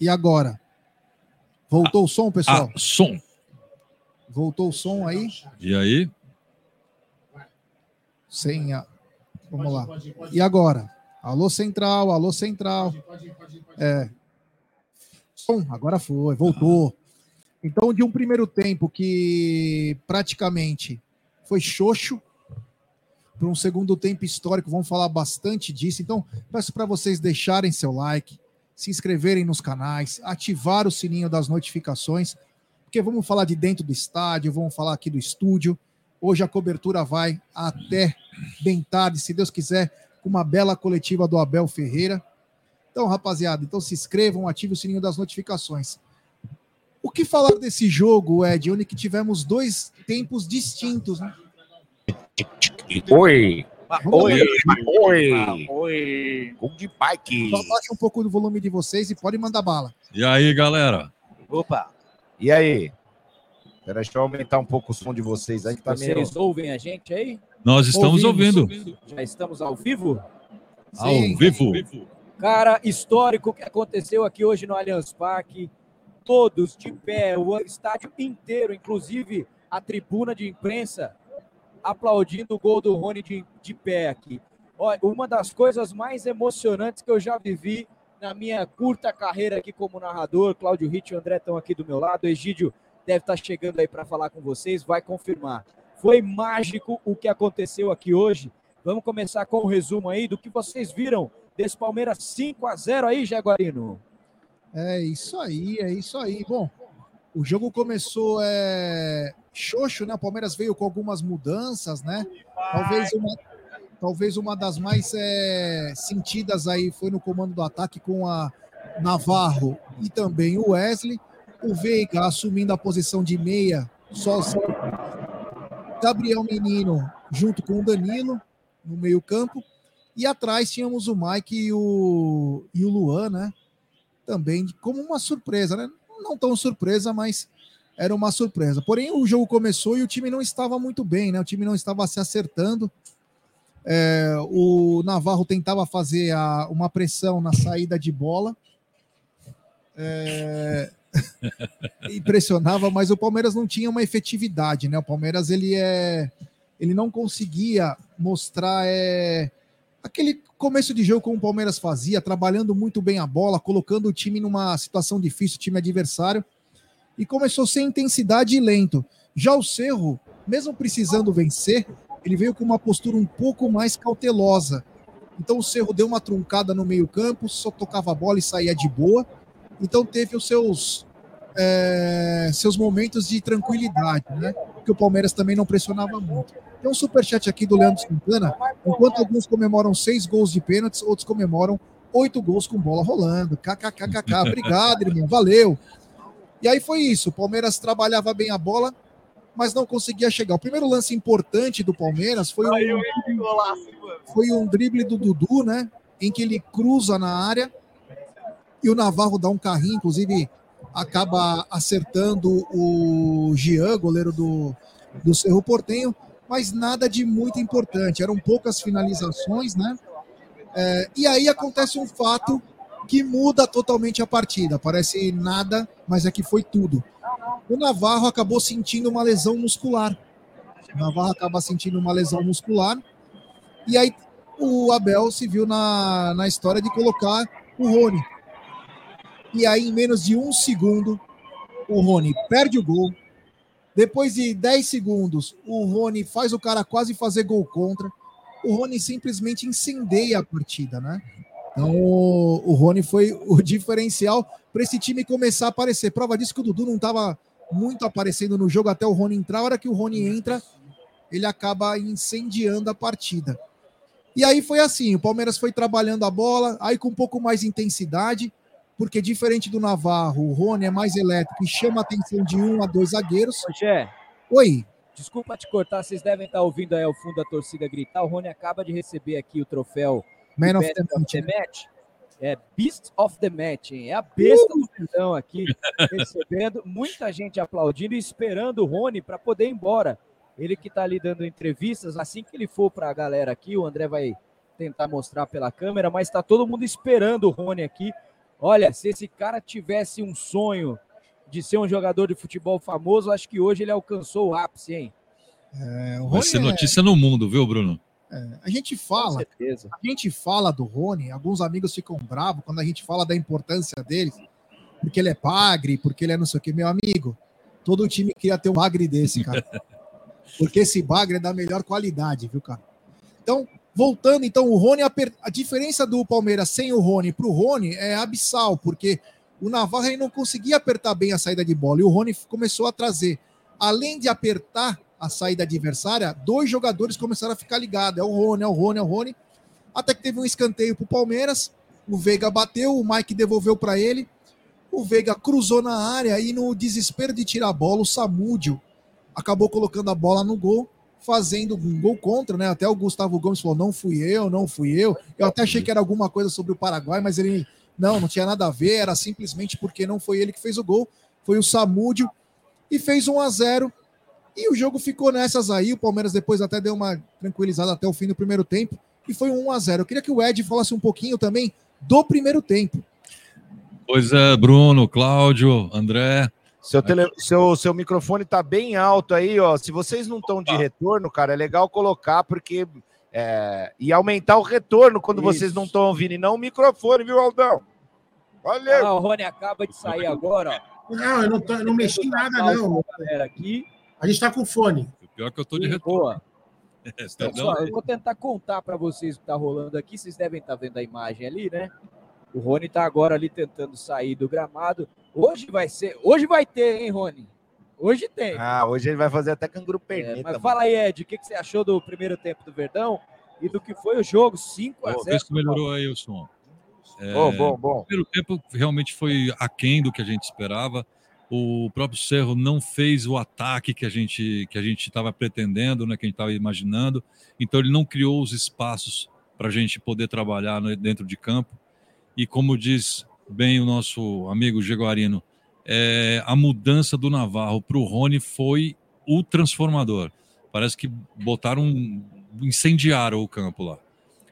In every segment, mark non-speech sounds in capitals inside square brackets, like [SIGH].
E agora? Voltou ah, o som, pessoal? Ah, som. Voltou o som aí? E aí? Sem a... Vamos lá. E agora? Alô Central, alô Central. É. Som, agora foi, voltou. Então, de um primeiro tempo que praticamente foi xoxo, para um segundo tempo histórico, vamos falar bastante disso. Então, peço para vocês deixarem seu like, se inscreverem nos canais, ativar o sininho das notificações, porque vamos falar de dentro do estádio, vamos falar aqui do estúdio. Hoje a cobertura vai até bem tarde, se Deus quiser, com uma bela coletiva do Abel Ferreira. Então, rapaziada, então se inscrevam, ativem o sininho das notificações. O que falar desse jogo, Ed, onde que tivemos dois tempos distintos, né? Oi! Oi, oi, oi, Gol de bike. Só baixa um pouco do volume de vocês e pode mandar bala. E aí, galera? Opa. E aí? Pera, deixa eu aumentar um pouco o som de vocês aí que tá Vocês meio... ouvem a gente aí? Nós estamos ouvindo. ouvindo. Já estamos ao vivo? Ao Sim. vivo. Cara, histórico que aconteceu aqui hoje no Allianz Parque. Todos de pé, o estádio inteiro, inclusive a tribuna de imprensa aplaudindo o gol do Rony de, de pé aqui. Olha, uma das coisas mais emocionantes que eu já vivi na minha curta carreira aqui como narrador. Cláudio Ritt e o André estão aqui do meu lado. O Egídio deve estar chegando aí para falar com vocês, vai confirmar. Foi mágico o que aconteceu aqui hoje. Vamos começar com o um resumo aí do que vocês viram desse Palmeiras 5 a 0 aí, Jaguarino. É isso aí, é isso aí. Bom, o jogo começou é, xoxo, né? O Palmeiras veio com algumas mudanças, né? Talvez uma, talvez uma das mais é, sentidas aí foi no comando do ataque com a Navarro e também o Wesley. O Veiga assumindo a posição de meia sozinho. Gabriel Menino junto com o Danilo no meio-campo. E atrás tínhamos o Mike e o, e o Luan, né? Também como uma surpresa, né? não tão surpresa, mas era uma surpresa. Porém, o jogo começou e o time não estava muito bem, né? O time não estava se acertando. É, o Navarro tentava fazer a, uma pressão na saída de bola. É, [LAUGHS] impressionava, mas o Palmeiras não tinha uma efetividade, né? O Palmeiras ele é, ele não conseguia mostrar é, aquele começo de jogo como o Palmeiras fazia, trabalhando muito bem a bola, colocando o time numa situação difícil, o time adversário, e começou sem intensidade e lento. Já o Cerro, mesmo precisando vencer, ele veio com uma postura um pouco mais cautelosa. Então o Cerro deu uma truncada no meio-campo, só tocava a bola e saía de boa. Então teve os seus é, seus momentos de tranquilidade, né? Que o Palmeiras também não pressionava muito. Tem um superchat aqui do Leandro Santana. Enquanto alguns comemoram seis gols de pênaltis, outros comemoram oito gols com bola rolando. KKKKK. Obrigado, irmão. Valeu. E aí foi isso. O Palmeiras trabalhava bem a bola, mas não conseguia chegar. O primeiro lance importante do Palmeiras foi um, foi um drible do Dudu, né? em que ele cruza na área e o Navarro dá um carrinho, inclusive acaba acertando o Jean, goleiro do, do Cerro Portenho, mas nada de muito importante. Eram poucas finalizações, né? É, e aí acontece um fato que muda totalmente a partida. Parece nada, mas é que foi tudo. O Navarro acabou sentindo uma lesão muscular. O Navarro acaba sentindo uma lesão muscular. E aí o Abel se viu na, na história de colocar o Rony. E aí, em menos de um segundo, o Rony perde o gol. Depois de 10 segundos, o Rony faz o cara quase fazer gol contra. O Rony simplesmente incendeia a partida, né? Então, o, Rony foi o diferencial para esse time começar a aparecer. Prova disso que o Dudu não estava muito aparecendo no jogo até o Rony entrar. A hora que o Rony entra, ele acaba incendiando a partida. E aí foi assim: o Palmeiras foi trabalhando a bola, aí com um pouco mais de intensidade porque diferente do Navarro, o Rony é mais elétrico e chama a atenção de um a dois zagueiros. Rogé, Oi. Desculpa te cortar, vocês devem estar ouvindo aí ao fundo da torcida gritar. O Rony acaba de receber aqui o troféu Man of the of Match. the Match. É Beast of the Match, hein? É a besta do perdão aqui, [LAUGHS] recebendo, muita gente aplaudindo e esperando o Rony para poder ir embora. Ele que está ali dando entrevistas, assim que ele for para a galera aqui, o André vai tentar mostrar pela câmera, mas está todo mundo esperando o Rony aqui. Olha, se esse cara tivesse um sonho de ser um jogador de futebol famoso, acho que hoje ele alcançou o ápice, hein? É, o Vai ser é- notícia no mundo, viu, Bruno? A gente fala, a gente fala do Rony, alguns amigos ficam bravos quando a gente fala da importância dele, porque ele é bagre, porque ele é não sei o que, meu amigo. Todo time queria ter um bagre desse, cara. [LAUGHS] Porque esse bagre é da melhor qualidade, viu, cara? Então, voltando, então, o Rony, aper- a diferença do Palmeiras sem o Rony para o Rony é abissal, porque o Navarro não conseguia apertar bem a saída de bola e o Rony começou a trazer, além de apertar a saída adversária, dois jogadores começaram a ficar ligados. É o Rony, é o Rony, é o Rony. Até que teve um escanteio para o Palmeiras. O Veiga bateu, o Mike devolveu para ele. O Veiga cruzou na área e, no desespero de tirar a bola, o Samúdio acabou colocando a bola no gol, fazendo um gol contra, né? Até o Gustavo Gomes falou: não fui eu, não fui eu. Eu até achei que era alguma coisa sobre o Paraguai, mas ele não, não tinha nada a ver, era simplesmente porque não foi ele que fez o gol, foi o Samúdio e fez 1 a 0 e o jogo ficou nessas aí. O Palmeiras depois até deu uma tranquilizada até o fim do primeiro tempo e foi um 1 a 0 Eu queria que o Ed falasse um pouquinho também do primeiro tempo. Pois é, Bruno, Cláudio, André. Seu, tele- seu, seu microfone tá bem alto aí, ó. Se vocês não estão de retorno, cara, é legal colocar, porque. É, e aumentar o retorno quando Isso. vocês não estão ouvindo, e não o microfone, viu, Aldão? Valeu! Ah, o Rony acaba de sair agora, ó. Não, eu não, tô- eu não mexi em nada, não. Galera aqui. A gente tá com fone. Pior que eu tô de retorno. Boa. [LAUGHS] Perdão. Pessoal, eu vou tentar contar para vocês o que tá rolando aqui. Vocês devem estar vendo a imagem ali, né? O Rony tá agora ali tentando sair do gramado. Hoje vai ser, hoje vai ter, hein, Rony? Hoje tem. Ah, hoje ele vai fazer até canguru É, perneta. mas mano. fala aí, Ed, o que, que você achou do primeiro tempo do Verdão e do que foi o jogo 5 a Pô, 0 vê se melhorou aí o som. É, Bom, bom, bom. O primeiro tempo realmente foi aquém do que a gente esperava. O próprio Cerro não fez o ataque que a gente que a gente estava pretendendo, né, que a gente estava imaginando. Então ele não criou os espaços para a gente poder trabalhar no- dentro de campo. E como diz bem o nosso amigo Jaguarino, é, a mudança do Navarro para o Rony foi o transformador. Parece que botaram, incendiaram o campo lá.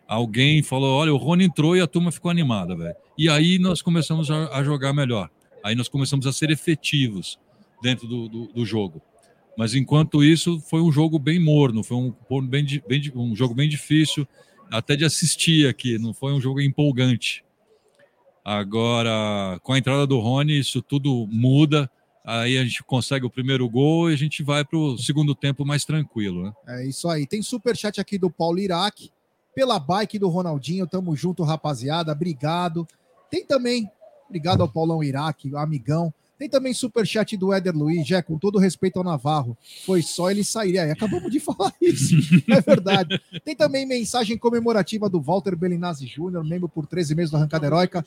Alguém falou: olha, o Rony entrou e a turma ficou animada, velho. E aí nós começamos a, a jogar melhor. Aí nós começamos a ser efetivos dentro do, do, do jogo. Mas enquanto isso, foi um jogo bem morno, foi um, bem, bem um jogo bem difícil, até de assistir aqui, não foi um jogo empolgante. Agora, com a entrada do Rony, isso tudo muda. Aí a gente consegue o primeiro gol e a gente vai para o segundo tempo mais tranquilo, né? É isso aí. Tem superchat aqui do Paulo Iraque, pela bike do Ronaldinho. Tamo junto, rapaziada. Obrigado. Tem também, obrigado ao Paulão Iraque, amigão. Tem também superchat do Éder Luiz, já com todo respeito ao Navarro. Foi só ele sair. Aí, acabamos de [LAUGHS] falar isso. É verdade. Tem também mensagem comemorativa do Walter Belinazzi Júnior, membro por 13 meses da Arrancada Heróica.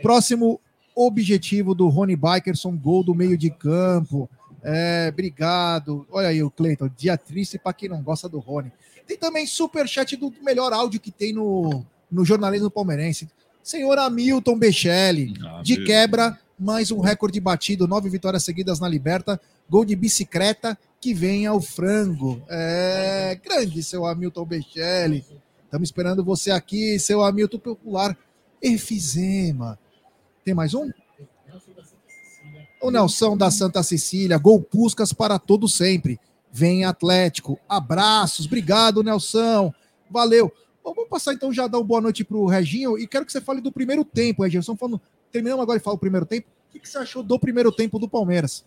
Próximo objetivo do Rony Bikerson, gol do meio de campo. É, obrigado. Olha aí o Cleiton, dia triste para quem não gosta do Rony. Tem também superchat do melhor áudio que tem no, no jornalismo palmeirense. Senhor Hamilton Bechelli, Ah, de quebra, mais um recorde batido, nove vitórias seguidas na Liberta, gol de bicicleta, que vem ao frango. É, grande seu Hamilton Bechelli. Estamos esperando você aqui, seu Hamilton Popular. Efizema. Tem mais um? O Nelson da Santa Cecília, gol Puscas para todo sempre. Vem Atlético. Abraços, obrigado, Nelson. Valeu. Bom, vamos passar então já dar uma boa noite para o Reginho e quero que você fale do primeiro tempo, Reginho. Estamos falando, terminamos agora e fala o primeiro tempo. O que, que você achou do primeiro tempo do Palmeiras?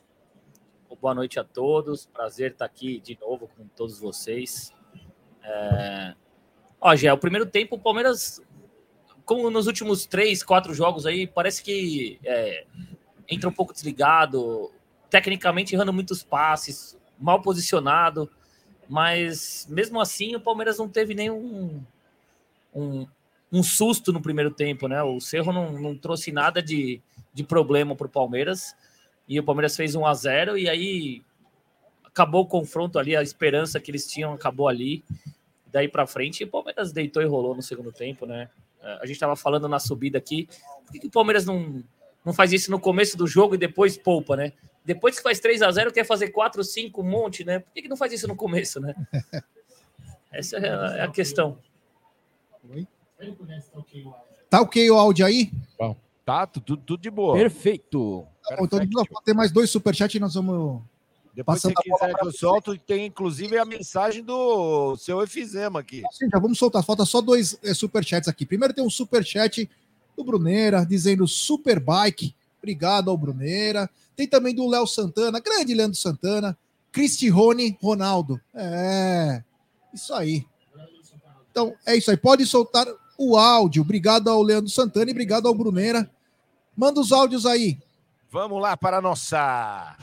Boa noite a todos. Prazer estar aqui de novo com todos vocês. É... Ó, Gé, o primeiro tempo, o Palmeiras, como nos últimos três, quatro jogos aí, parece que é, entra um pouco desligado, tecnicamente errando muitos passes, mal posicionado, mas mesmo assim o Palmeiras não teve nenhum um, um susto no primeiro tempo, né? O Cerro não, não trouxe nada de, de problema para o Palmeiras e o Palmeiras fez 1 a 0 e aí acabou o confronto ali, a esperança que eles tinham acabou ali. Daí para frente, o Palmeiras deitou e rolou no segundo tempo, né? É, A gente estava falando na subida aqui, por que, que o Palmeiras não, não faz isso no começo do jogo e depois poupa, né? Depois que faz 3 a 0 quer fazer 4, 5, um monte, né? Por que, que não faz isso no começo, né? [LAUGHS] Essa é a, é a questão. Tá ok o áudio aí? Tá, tudo, tudo de boa. Perfeito. Tá bom, então nós vamos ter mais dois superchats e nós vamos. Depois, se quiser que eu solto, tem inclusive a mensagem do seu efizema aqui. Sim, já vamos soltar. Falta só dois é, superchats aqui. Primeiro tem um superchat do Bruneira, dizendo Superbike. Obrigado ao Bruneira. Tem também do Léo Santana, grande Leandro Santana. Cristione Ronaldo. É, isso aí. Então, é isso aí. Pode soltar o áudio. Obrigado ao Leandro Santana e obrigado ao Bruneira. Manda os áudios aí. Vamos lá para a nossa.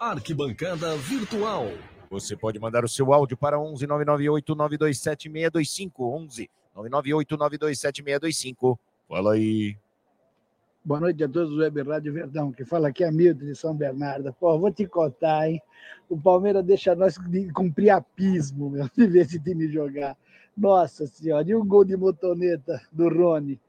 Arquibancada Virtual. Você pode mandar o seu áudio para 11 998 927 625 11 998 927 625. Fala aí. Boa noite a todos do Web Rádio Verdão, que fala aqui é Milton de São Bernardo. Pô, vou te contar, hein? O Palmeiras deixa nós cumprir apismo, meu, [LAUGHS] de ver esse time jogar. Nossa senhora, e o gol de motoneta do Rony?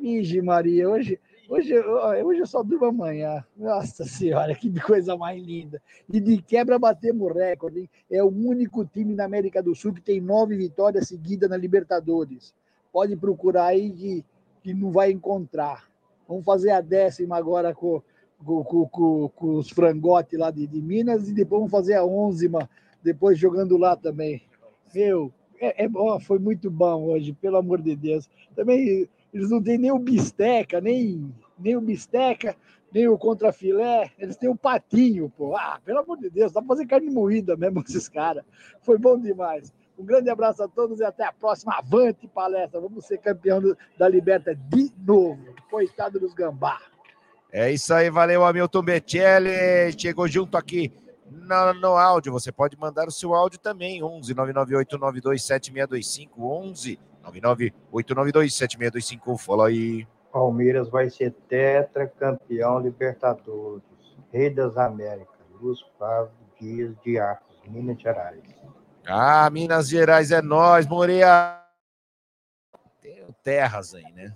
Vige Maria, hoje, hoje, hoje eu só durmo amanhã. Nossa senhora, que coisa mais linda. E de quebra batemos recorde, hein? É o único time na América do Sul que tem nove vitórias seguidas na Libertadores. Pode procurar aí que, que não vai encontrar. Vamos fazer a décima agora com, com, com, com, os frangotes lá de, de, Minas e depois vamos fazer a onzima, depois jogando lá também. Meu, é, é, ó, foi muito bom hoje, pelo amor de Deus. Também eles não têm nem o bisteca, nem, nem o bisteca, nem o contrafilé, eles têm o patinho, pô. Ah, pelo amor de Deus, dá pra fazer carne moída mesmo [LAUGHS] esses caras. Foi bom demais. Um grande abraço a todos e até a próxima. Avante palestra. Vamos ser campeão da Liberta de novo. Coitado dos gambá. É isso aí, valeu, Hamilton Betelli. Chegou junto aqui no, no, áudio. Você pode mandar o seu áudio também. 11 998 7625 11 998 7625 Fala aí. Palmeiras vai ser tetracampeão Libertadores. Rei das Américas. Gustavo Dias de Arcos, Minas Gerais. Ah, Minas Gerais é nós, Moreira. Tem terras aí, né?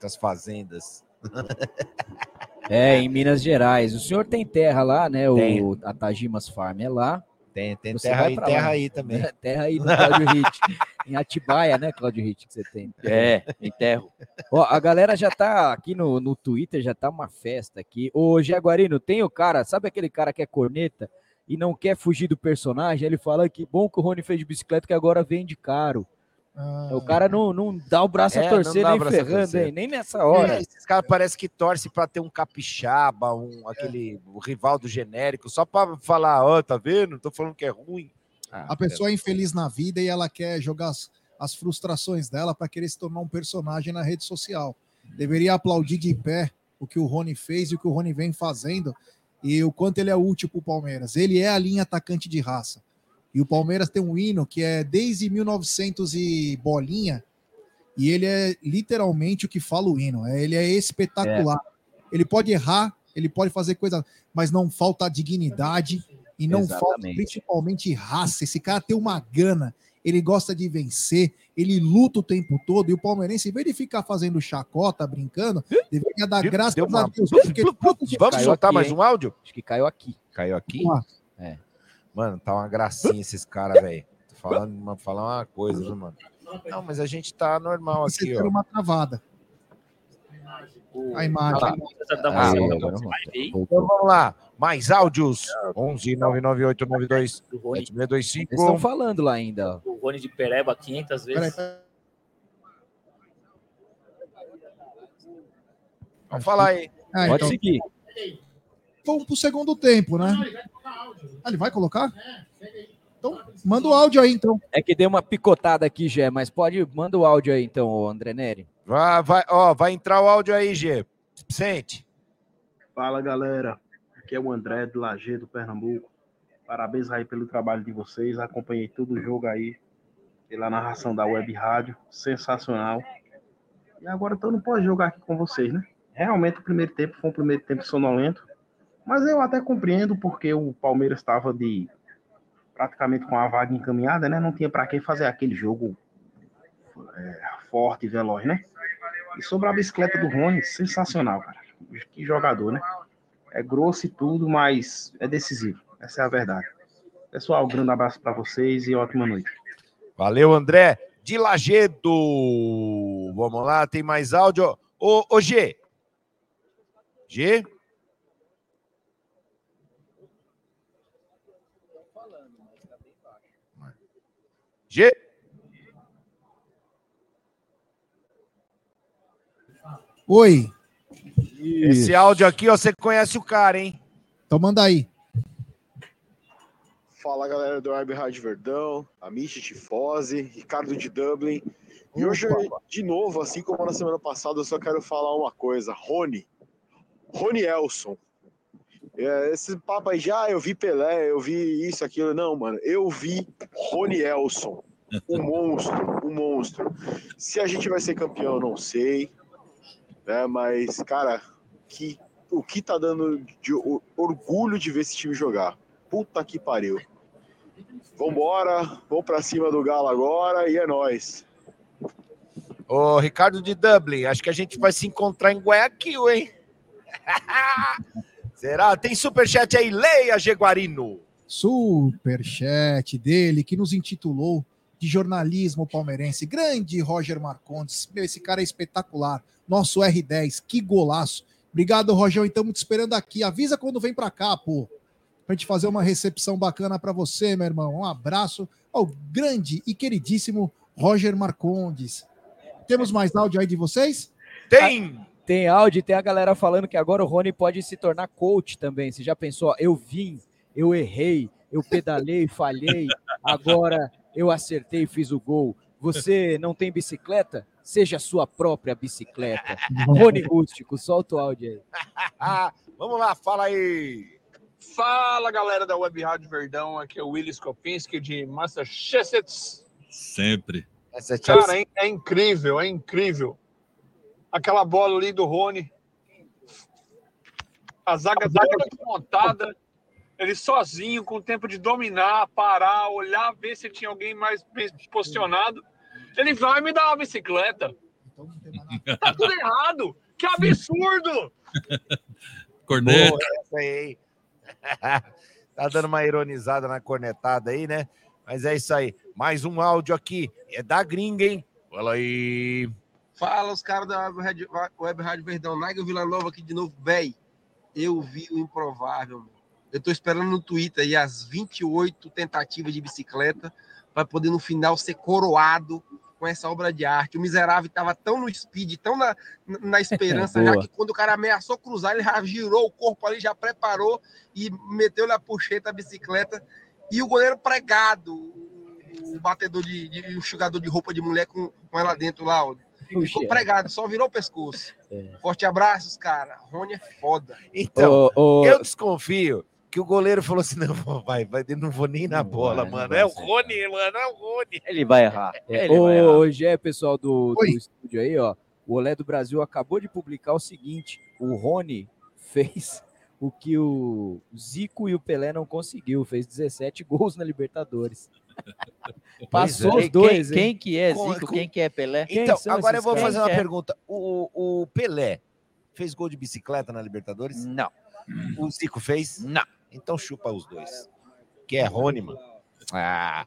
Das fazendas. [LAUGHS] É, em Minas Gerais. O senhor tem terra lá, né? Tem. O, a Tajimas Farm é lá. Tem, tem Você terra aí, terra lá. aí também. É, [LAUGHS] terra aí do Cláudio Ritt. em Atibaia, né, Cláudio Ritt, que você tem. É, enterro. Ó, a galera já tá aqui no, no Twitter, já tá uma festa aqui. Ô, Jaguarino, tem o cara, sabe aquele cara que é corneta e não quer fugir do personagem? Ele fala que bom que o Rony fez de bicicleta que agora vende caro. Ah, O cara não, não dá o braço É, a torcer nem ferrando, torcer. hein? Nem nessa hora. É, esses caras parecem que torcem para ter um capixaba, um, aquele o rival do genérico, só para falar, ó, tá vendo? Tô falando que é ruim. Ah, A pessoa é infeliz na vida e ela quer jogar as, as frustrações dela para querer se tornar um personagem na rede social. Deveria aplaudir de pé o que o Rony fez e o que o Rony vem fazendo e o quanto ele é útil para o Palmeiras. Ele é a linha atacante de raça. E o Palmeiras tem um hino que é desde 1900 e bolinha, e ele é literalmente o que fala o hino. É, Ele é espetacular. Ele pode errar, ele pode fazer coisa, mas não falta dignidade e não falta Exatamente. principalmente raça. Esse cara tem uma gana. Ele gosta de vencer, ele luta o tempo todo, e o palmeirense, em vez de ficar fazendo chacota, brincando, deveria dar graças deu uma- a Deus. [LAUGHS] Vamos Caiu soltar aqui, mais hein? um áudio? Acho que caiu aqui. Caiu aqui? Ah, Mano, tá uma gracinha esses caras, velho. Tô falando uma, falar uma coisa, viu, mano? Não, mas a gente tá normal Você aqui, ó. uma travada. A imagem. Vai ver Então vamos lá. Mais áudios. 11 99892 o Rony, Eles estão 7625. falando lá ainda. o Rony de Pereba 500 Peraí, vezes. Vamos falar aí. Ah, Pode então, seguir. vamos pro segundo tempo, né? Ah, ele vai colocar? Então, manda o áudio aí, então. É que deu uma picotada aqui, Gé, mas pode. Manda o áudio aí, então, André Neri. Vai, vai, ó, vai entrar o áudio aí, G. Sente. Fala galera, aqui é o André do Lajeado, Pernambuco. Parabéns aí pelo trabalho de vocês. Acompanhei todo o jogo aí pela narração da Web Rádio, sensacional. E agora eu não posso jogar aqui com vocês, né? Realmente o primeiro tempo foi um primeiro tempo sonolento, mas eu até compreendo porque o Palmeiras estava de praticamente com a vaga encaminhada, né? Não tinha para quem fazer aquele jogo é, forte e veloz, né? E sobre a bicicleta do Rony, sensacional, cara. Que jogador, né? É grosso e tudo, mas é decisivo. Essa é a verdade. Pessoal, um grande abraço para vocês e ótima noite. Valeu, André. De Lagedo. Vamos lá, tem mais áudio. Ô, ô G. G? G? Oi, Esse áudio aqui, ó, você conhece o cara, hein? então manda aí. Fala galera do Web Rádio Verdão, Amici Tifose, Ricardo de Dublin. E hoje, de novo, assim como na semana passada, eu só quero falar uma coisa: Rony. Rony Elson. É, esse papo aí já, eu vi Pelé, eu vi isso, aquilo. Não, mano, eu vi Rony Elson. Um monstro, um monstro. Se a gente vai ser campeão, eu não sei. Né, mas, cara, que, o que tá dando de o- orgulho de ver esse time jogar. Puta que pariu. Vambora, vamos pra cima do Galo agora e é nóis. Ô, Ricardo de Dublin, acho que a gente vai se encontrar em Guayaquil, hein? [LAUGHS] Será? Tem superchat aí, leia, Jaguarino. Superchat dele, que nos intitulou de jornalismo palmeirense. Grande Roger Marcondes. Meu, esse cara é espetacular. Nosso R10, que golaço. Obrigado, Rogério. Estamos te esperando aqui. Avisa quando vem pra cá, pô. Pra gente fazer uma recepção bacana pra você, meu irmão. Um abraço ao grande e queridíssimo Roger Marcondes. Temos mais áudio aí de vocês? Tem! Tem áudio e tem a galera falando que agora o Rony pode se tornar coach também. Você já pensou? Eu vim, eu errei, eu pedalei, falhei, agora eu acertei e fiz o gol. Você não tem bicicleta? Seja a sua própria bicicleta. [LAUGHS] Rony Rústico, solta o áudio aí. [LAUGHS] Ah, vamos lá, fala aí. Fala galera da Web Rádio Verdão, aqui é o Willis Kopinski de Massachusetts. Sempre. Essa é Cara, é, é incrível, é incrível. Aquela bola ali do Rony. A zaga toda montada. Ele sozinho, com tempo de dominar, parar, olhar, ver se tinha alguém mais bem posicionado. Ele vai me dar uma bicicleta. Tá tudo errado. Que absurdo! [LAUGHS] Corneta. Boa, essa aí. [LAUGHS] tá dando uma ironizada na cornetada aí, né? Mas é isso aí. Mais um áudio aqui. É da gringa, hein? Fala aí. Fala, os caras da Web Rádio, Web Rádio Verdão. Nigel Vila Nova aqui de novo. Véi, eu vi o improvável. meu. Eu tô esperando no Twitter aí as 28 tentativas de bicicleta para poder no final ser coroado com essa obra de arte. O miserável tava tão no speed, tão na, na esperança, [LAUGHS] já que quando o cara ameaçou cruzar, ele já girou o corpo ali, já preparou e meteu na puxeta a bicicleta. E o goleiro pregado, o batedor de, de o enxugador de roupa de mulher com, com ela dentro lá, ó. Ficou pregado, só virou o pescoço. Forte abraços, cara. Rony é foda. Então, Ô, ô, eu desconfio que o goleiro falou assim: [LAUGHS] não, vai, vai, não vou nem na bola, mano. É o Rony, mano, é o Rony. Ele vai errar. É, Ele vai. Hoje é, pessoal do, do estúdio aí, ó. O Olé do Brasil acabou de publicar o seguinte: o Rony fez o que o Zico e o Pelé não conseguiu, fez 17 gols na Libertadores. [LAUGHS] Passou é. os dois, Quem, hein? quem que é Zico? com- Quem que é Pelé? Então, agora eu vou fazer uma é? pergunta. O, o Pelé fez gol de bicicleta na Libertadores? Não. O Zico fez? Não. Então chupa os dois. Que é Rony, mano. Ah.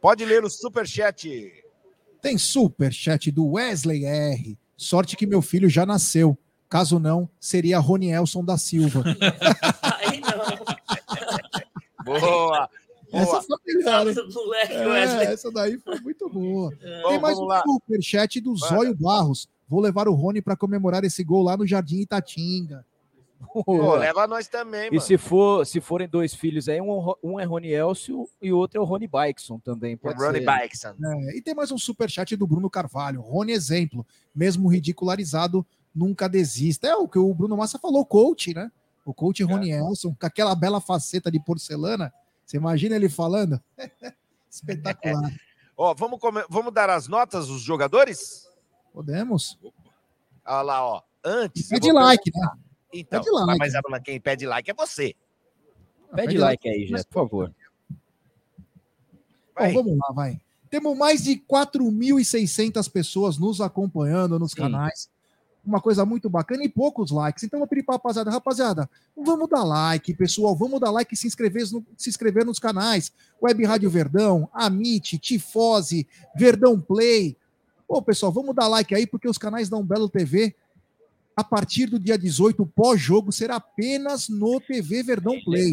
Pode ler o superchat. Tem super chat do Wesley R. Sorte que meu filho já nasceu. Caso não, seria Ronielson da Silva. [LAUGHS] Aí não. Boa. Essa foi melhor, É, essa daí foi muito boa. Bom, Tem mais vamos um lá. superchat do. Zóio Barros. Vou levar o Rony para comemorar esse gol lá no Jardim Itatinga. Pô, leva nós também, E mano. se, for, se forem dois filhos aí, um, um é Rony Elcio e o outro é o Rony Bikeson também. Pode Ronnie ser. Bikeson. É, e tem mais um superchat do Bruno Carvalho. Rony exemplo, mesmo ridicularizado, nunca desista. É o que o Bruno Massa falou, coach, né? O coach Rony Elson, com aquela bela faceta de porcelana. Você imagina ele falando? [LAUGHS] Espetacular. [LAUGHS] Ó, vamos, vamos dar as notas dos jogadores? Podemos? Olha lá, ó. Antes. Pede vou like, perguntar. né? Então, Pede like. mas mas quem pede like é você. Pede Pede like like. aí, Jé, por favor. Vai. Bom, vamos lá, vai. Temos mais de 4.600 pessoas nos acompanhando nos Sim. canais. Uma coisa muito bacana e poucos likes. Então, eu vou pedir para rapaziada, rapaziada, vamos dar like, pessoal. Vamos dar like e se inscrever, no- se inscrever nos canais. Web Rádio Verdão, Amit, Tifose, Verdão Play. Pô, pessoal, vamos dar like aí, porque os canais da Umbelo TV, a partir do dia 18, o pós-jogo será apenas no TV Verdão Play.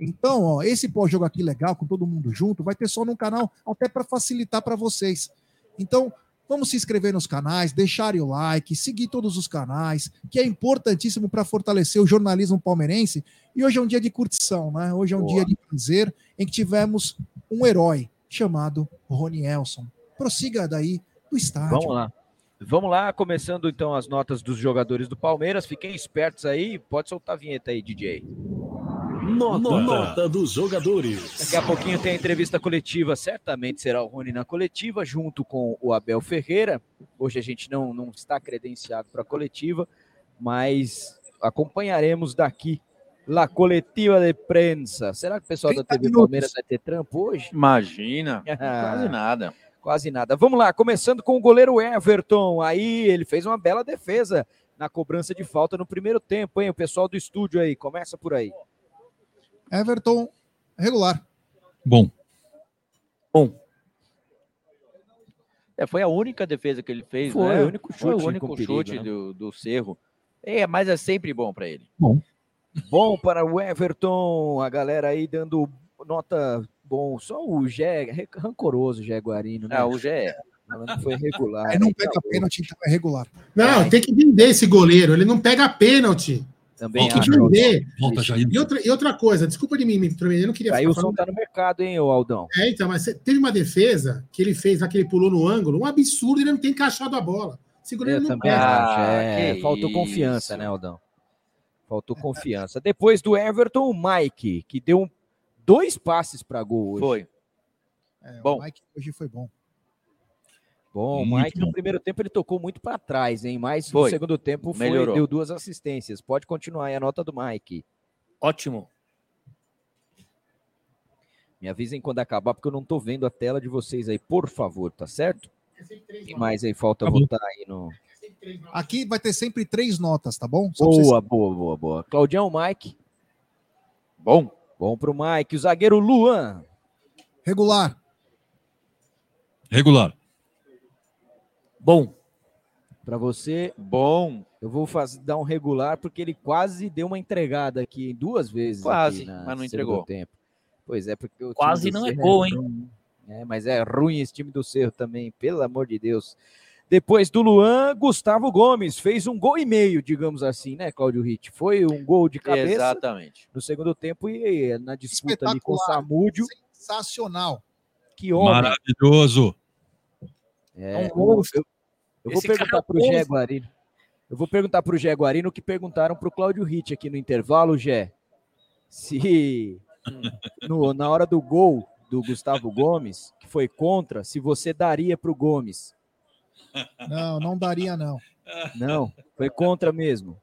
Então, ó, esse pós-jogo aqui legal, com todo mundo junto, vai ter só num canal, até para facilitar para vocês. Então, vamos se inscrever nos canais, deixarem o like, seguir todos os canais, que é importantíssimo para fortalecer o jornalismo palmeirense. E hoje é um dia de curtição, né? Hoje é um Boa. dia de prazer em que tivemos um herói chamado Rony Elson. Prossiga daí do estádio. Vamos lá. Vamos lá, começando então as notas dos jogadores do Palmeiras. Fiquem espertos aí. Pode soltar a vinheta aí, DJ. Nota, Nota dos jogadores. Daqui a pouquinho tem a entrevista coletiva, certamente será o Rony na coletiva, junto com o Abel Ferreira. Hoje a gente não, não está credenciado para a coletiva, mas acompanharemos daqui la coletiva de prensa. Será que o pessoal da 30 TV minutos. Palmeiras vai ter trampo hoje? Imagina. [LAUGHS] Quase nada. Quase nada. Vamos lá, começando com o goleiro Everton. Aí ele fez uma bela defesa na cobrança de falta no primeiro tempo, hein? O pessoal do estúdio aí, começa por aí. Everton, regular. Bom, É, foi a única defesa que ele fez, Foi, né? o único Foi chute o único perigo, chute né? do, do Cerro. É, mas é sempre bom para ele. Bom para o Everton, a galera aí dando nota bom. Só o Gé, rancoroso, Gé Guarino, né? Ah, o Gé é. Que foi regular. Aí não aí pega tá pênalti, então é regular. Não, tem que vender esse goleiro. Ele não pega pênalti. Também Tem que acho. vender. volta já. E outra, e outra coisa, desculpa de mim, eu não queria Aí o som tá no mercado, hein, ô Aldão? É, então, mas teve uma defesa que ele fez lá, que ele pulou no ângulo, um absurdo, ele não tem encaixado a bola. Esse goleiro Eu não também pega. acho. Ah, é, faltou isso. confiança, né, Aldão? Faltou confiança. Depois do Everton, o Mike, que deu um- dois passes para gol hoje. Foi. É, Bom. O Mike hoje foi bom. Bom, o Mike no bom. primeiro tempo ele tocou muito para trás, hein? Mas no Foi. segundo tempo foi, Melhorou. deu duas assistências. Pode continuar aí a nota do Mike. Ótimo. Me avisem quando acabar, porque eu não tô vendo a tela de vocês aí, por favor, tá certo? Tem mais aí, falta Tá votar aí no. Aqui vai ter sempre três notas, tá bom? Só pra vocês- Boa, boa, boa, boa. Claudião, Mike. Bom. Bom pro Mike. O zagueiro Luan. Regular. Regular. Bom. Para você, Bom. eu vou faz, dar um regular, porque ele quase deu uma entregada aqui duas vezes. Quase, mas não entregou. Tempo. Pois é, porque o Quase não é gol, hein? ruim. É, mas é ruim esse time do Cerro também, pelo amor de Deus. Depois do Luan, Gustavo Gomes fez um gol e meio, digamos assim, né, Cláudio Ritt? Foi um gol de cabeça Exatamente. no segundo tempo e na disputa ali com o. Samúdio. Sensacional. Que homem! Maravilhoso. É, É um eu, monstro. eu- eu vou perguntar é um para o Gé. Guarino. Eu vou perguntar para o Gé Guarino o que perguntaram para o Cláudio Ritt aqui no intervalo, Gé. Se [LAUGHS] no- na hora do gol do Gustavo Gomes, que foi contra, se você daria para o Gomes. Não, não daria, não. Não, foi contra mesmo.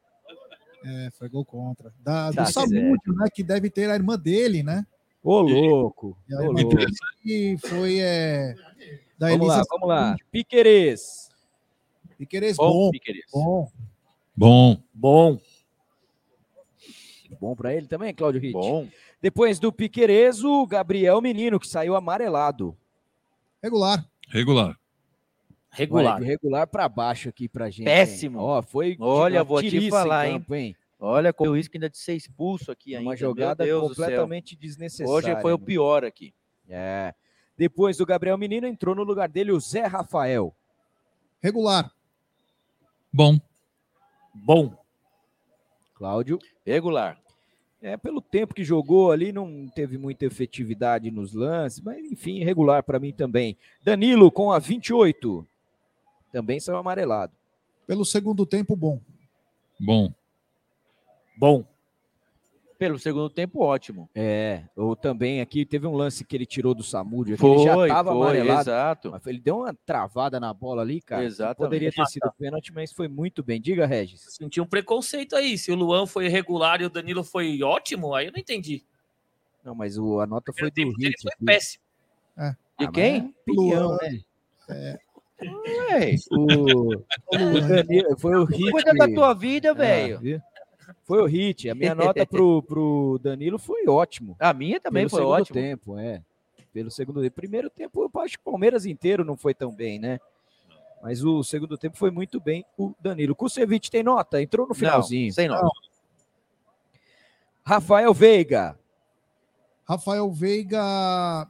É, foi gol contra. Da, Tá do Samúdio, né? Que deve ter a irmã dele, né? Ô, louco. E Ô, aí, louco. E foi é, da Vamos lá, Elisa. vamos lá. Piquerez. Piquerez, Bom, bom. Piquerez. Bom. Bom. Bom. Bom pra ele também, Cláudio Ritt. Bom. Depois do Piquerez, o Gabriel Menino, que saiu amarelado. Regular. Regular. Regular. Regular pra baixo aqui pra gente. Péssimo. hein? Ó, foi Olha, vou te falar, campo, hein? Olha, correu o risco ainda de ser expulso aqui ainda. Uma jogada completamente desnecessária. Hoje foi o pior aqui. É. Depois do Gabriel Menino, entrou no lugar dele o Zé Rafael. Regular. Bom. Bom. Cláudio. Regular. É, pelo tempo que jogou ali, não teve muita efetividade nos lances, mas enfim, regular para mim também. Danilo com a 28. Também saiu amarelado. Pelo segundo tempo, bom. Bom. Bom. Pelo segundo tempo, ótimo. É, ou também aqui teve um lance que ele tirou do Samúdio, que Foi, ele já estava foi, amarelado. exato. Mas ele deu uma travada na bola ali, cara. Exatamente. Poderia ter sido pênalti, mas foi muito bem. Diga, Regis. Senti um preconceito aí. Se o Luan foi regular e o Danilo foi ótimo, aí eu não entendi. Não, mas o, a nota foi do Ele Hit. foi aqui. péssimo. É. De De quem? Opinião, Luan. né? É. O, o Danilo, foi o Hit. Cuida da tua vida, Ah, velho. foi o Hit. A minha nota pro, pro Danilo foi ótimo. A minha também Pelo foi segundo ótimo. tempo, é. Pelo segundo tempo. Primeiro tempo, eu acho que o Palmeiras inteiro não foi tão bem, né? Mas o segundo tempo foi muito bem o Danilo. Kusevich tem nota? Entrou no finalzinho. Não, sem nota. Rafael Veiga. Rafael Veiga,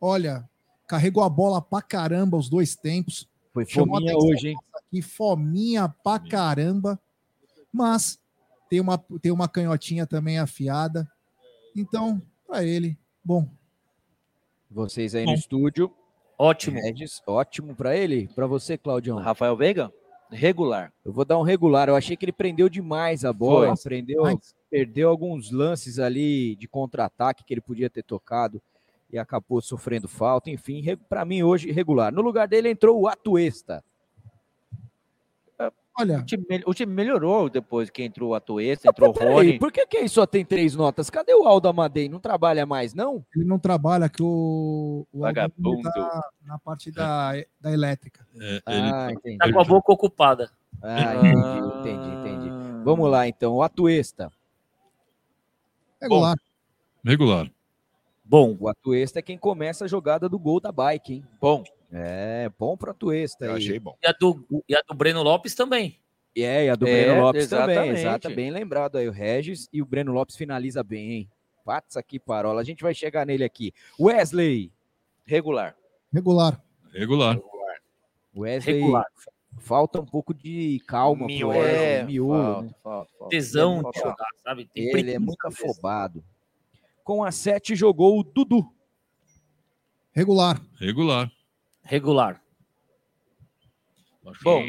olha, carregou a bola pra caramba os dois tempos. Foi fominha hoje, hein? Aqui, fominha pra caramba. Mas tem uma, tem uma canhotinha também afiada. Então, pra ele, bom. Vocês aí Bom. no estúdio. Ótimo. Regis, ótimo pra ele. Pra você, Claudião. Rafael Veiga? Regular. Eu vou dar um regular. Eu achei que ele prendeu demais a bola. Foi. Prendeu, Mas- perdeu alguns lances ali de contra-ataque que ele podia ter tocado e acabou sofrendo falta. Enfim, pra mim hoje regular. No lugar dele entrou o Atuesta. Olha, O time, o time melhorou depois que entrou o Atuesta, entrou o Rony. por que, que aí só tem três notas? Cadê o Aldo Amadei? Não trabalha mais, não? ele não trabalha que o, o Vagabundo. Aldemir tá na parte da, da elétrica. É, Ah, ele- entendi. Tá com a boca ocupada. Ah, entendi, entendi, entendi. Vamos lá, então. O Atuesta. Regular. Regular. Bom. O Atuesta é quem começa a jogada do gol da bike, hein? Bom. É, bom pro Atuesta. Eu aí. achei bom. E a do, e a do Breno Lopes também. E é, e a do É, Breno Lopes também, exatamente. exato, bem lembrado aí, o Regis, e o Breno Lopes finaliza bem, hein? Pats aqui, parola, a gente vai chegar nele aqui. Wesley, Regular. Regular. Regular. Wesley, Regular. falta um pouco de calma pro Miolo. Wesley, É, miolo, falta, né? falta, falta. Tesão Falta. de jogar, sabe? Tem Ele é muito afobado. Com a 7 jogou o Dudu. Regular. Regular. Regular. Bom,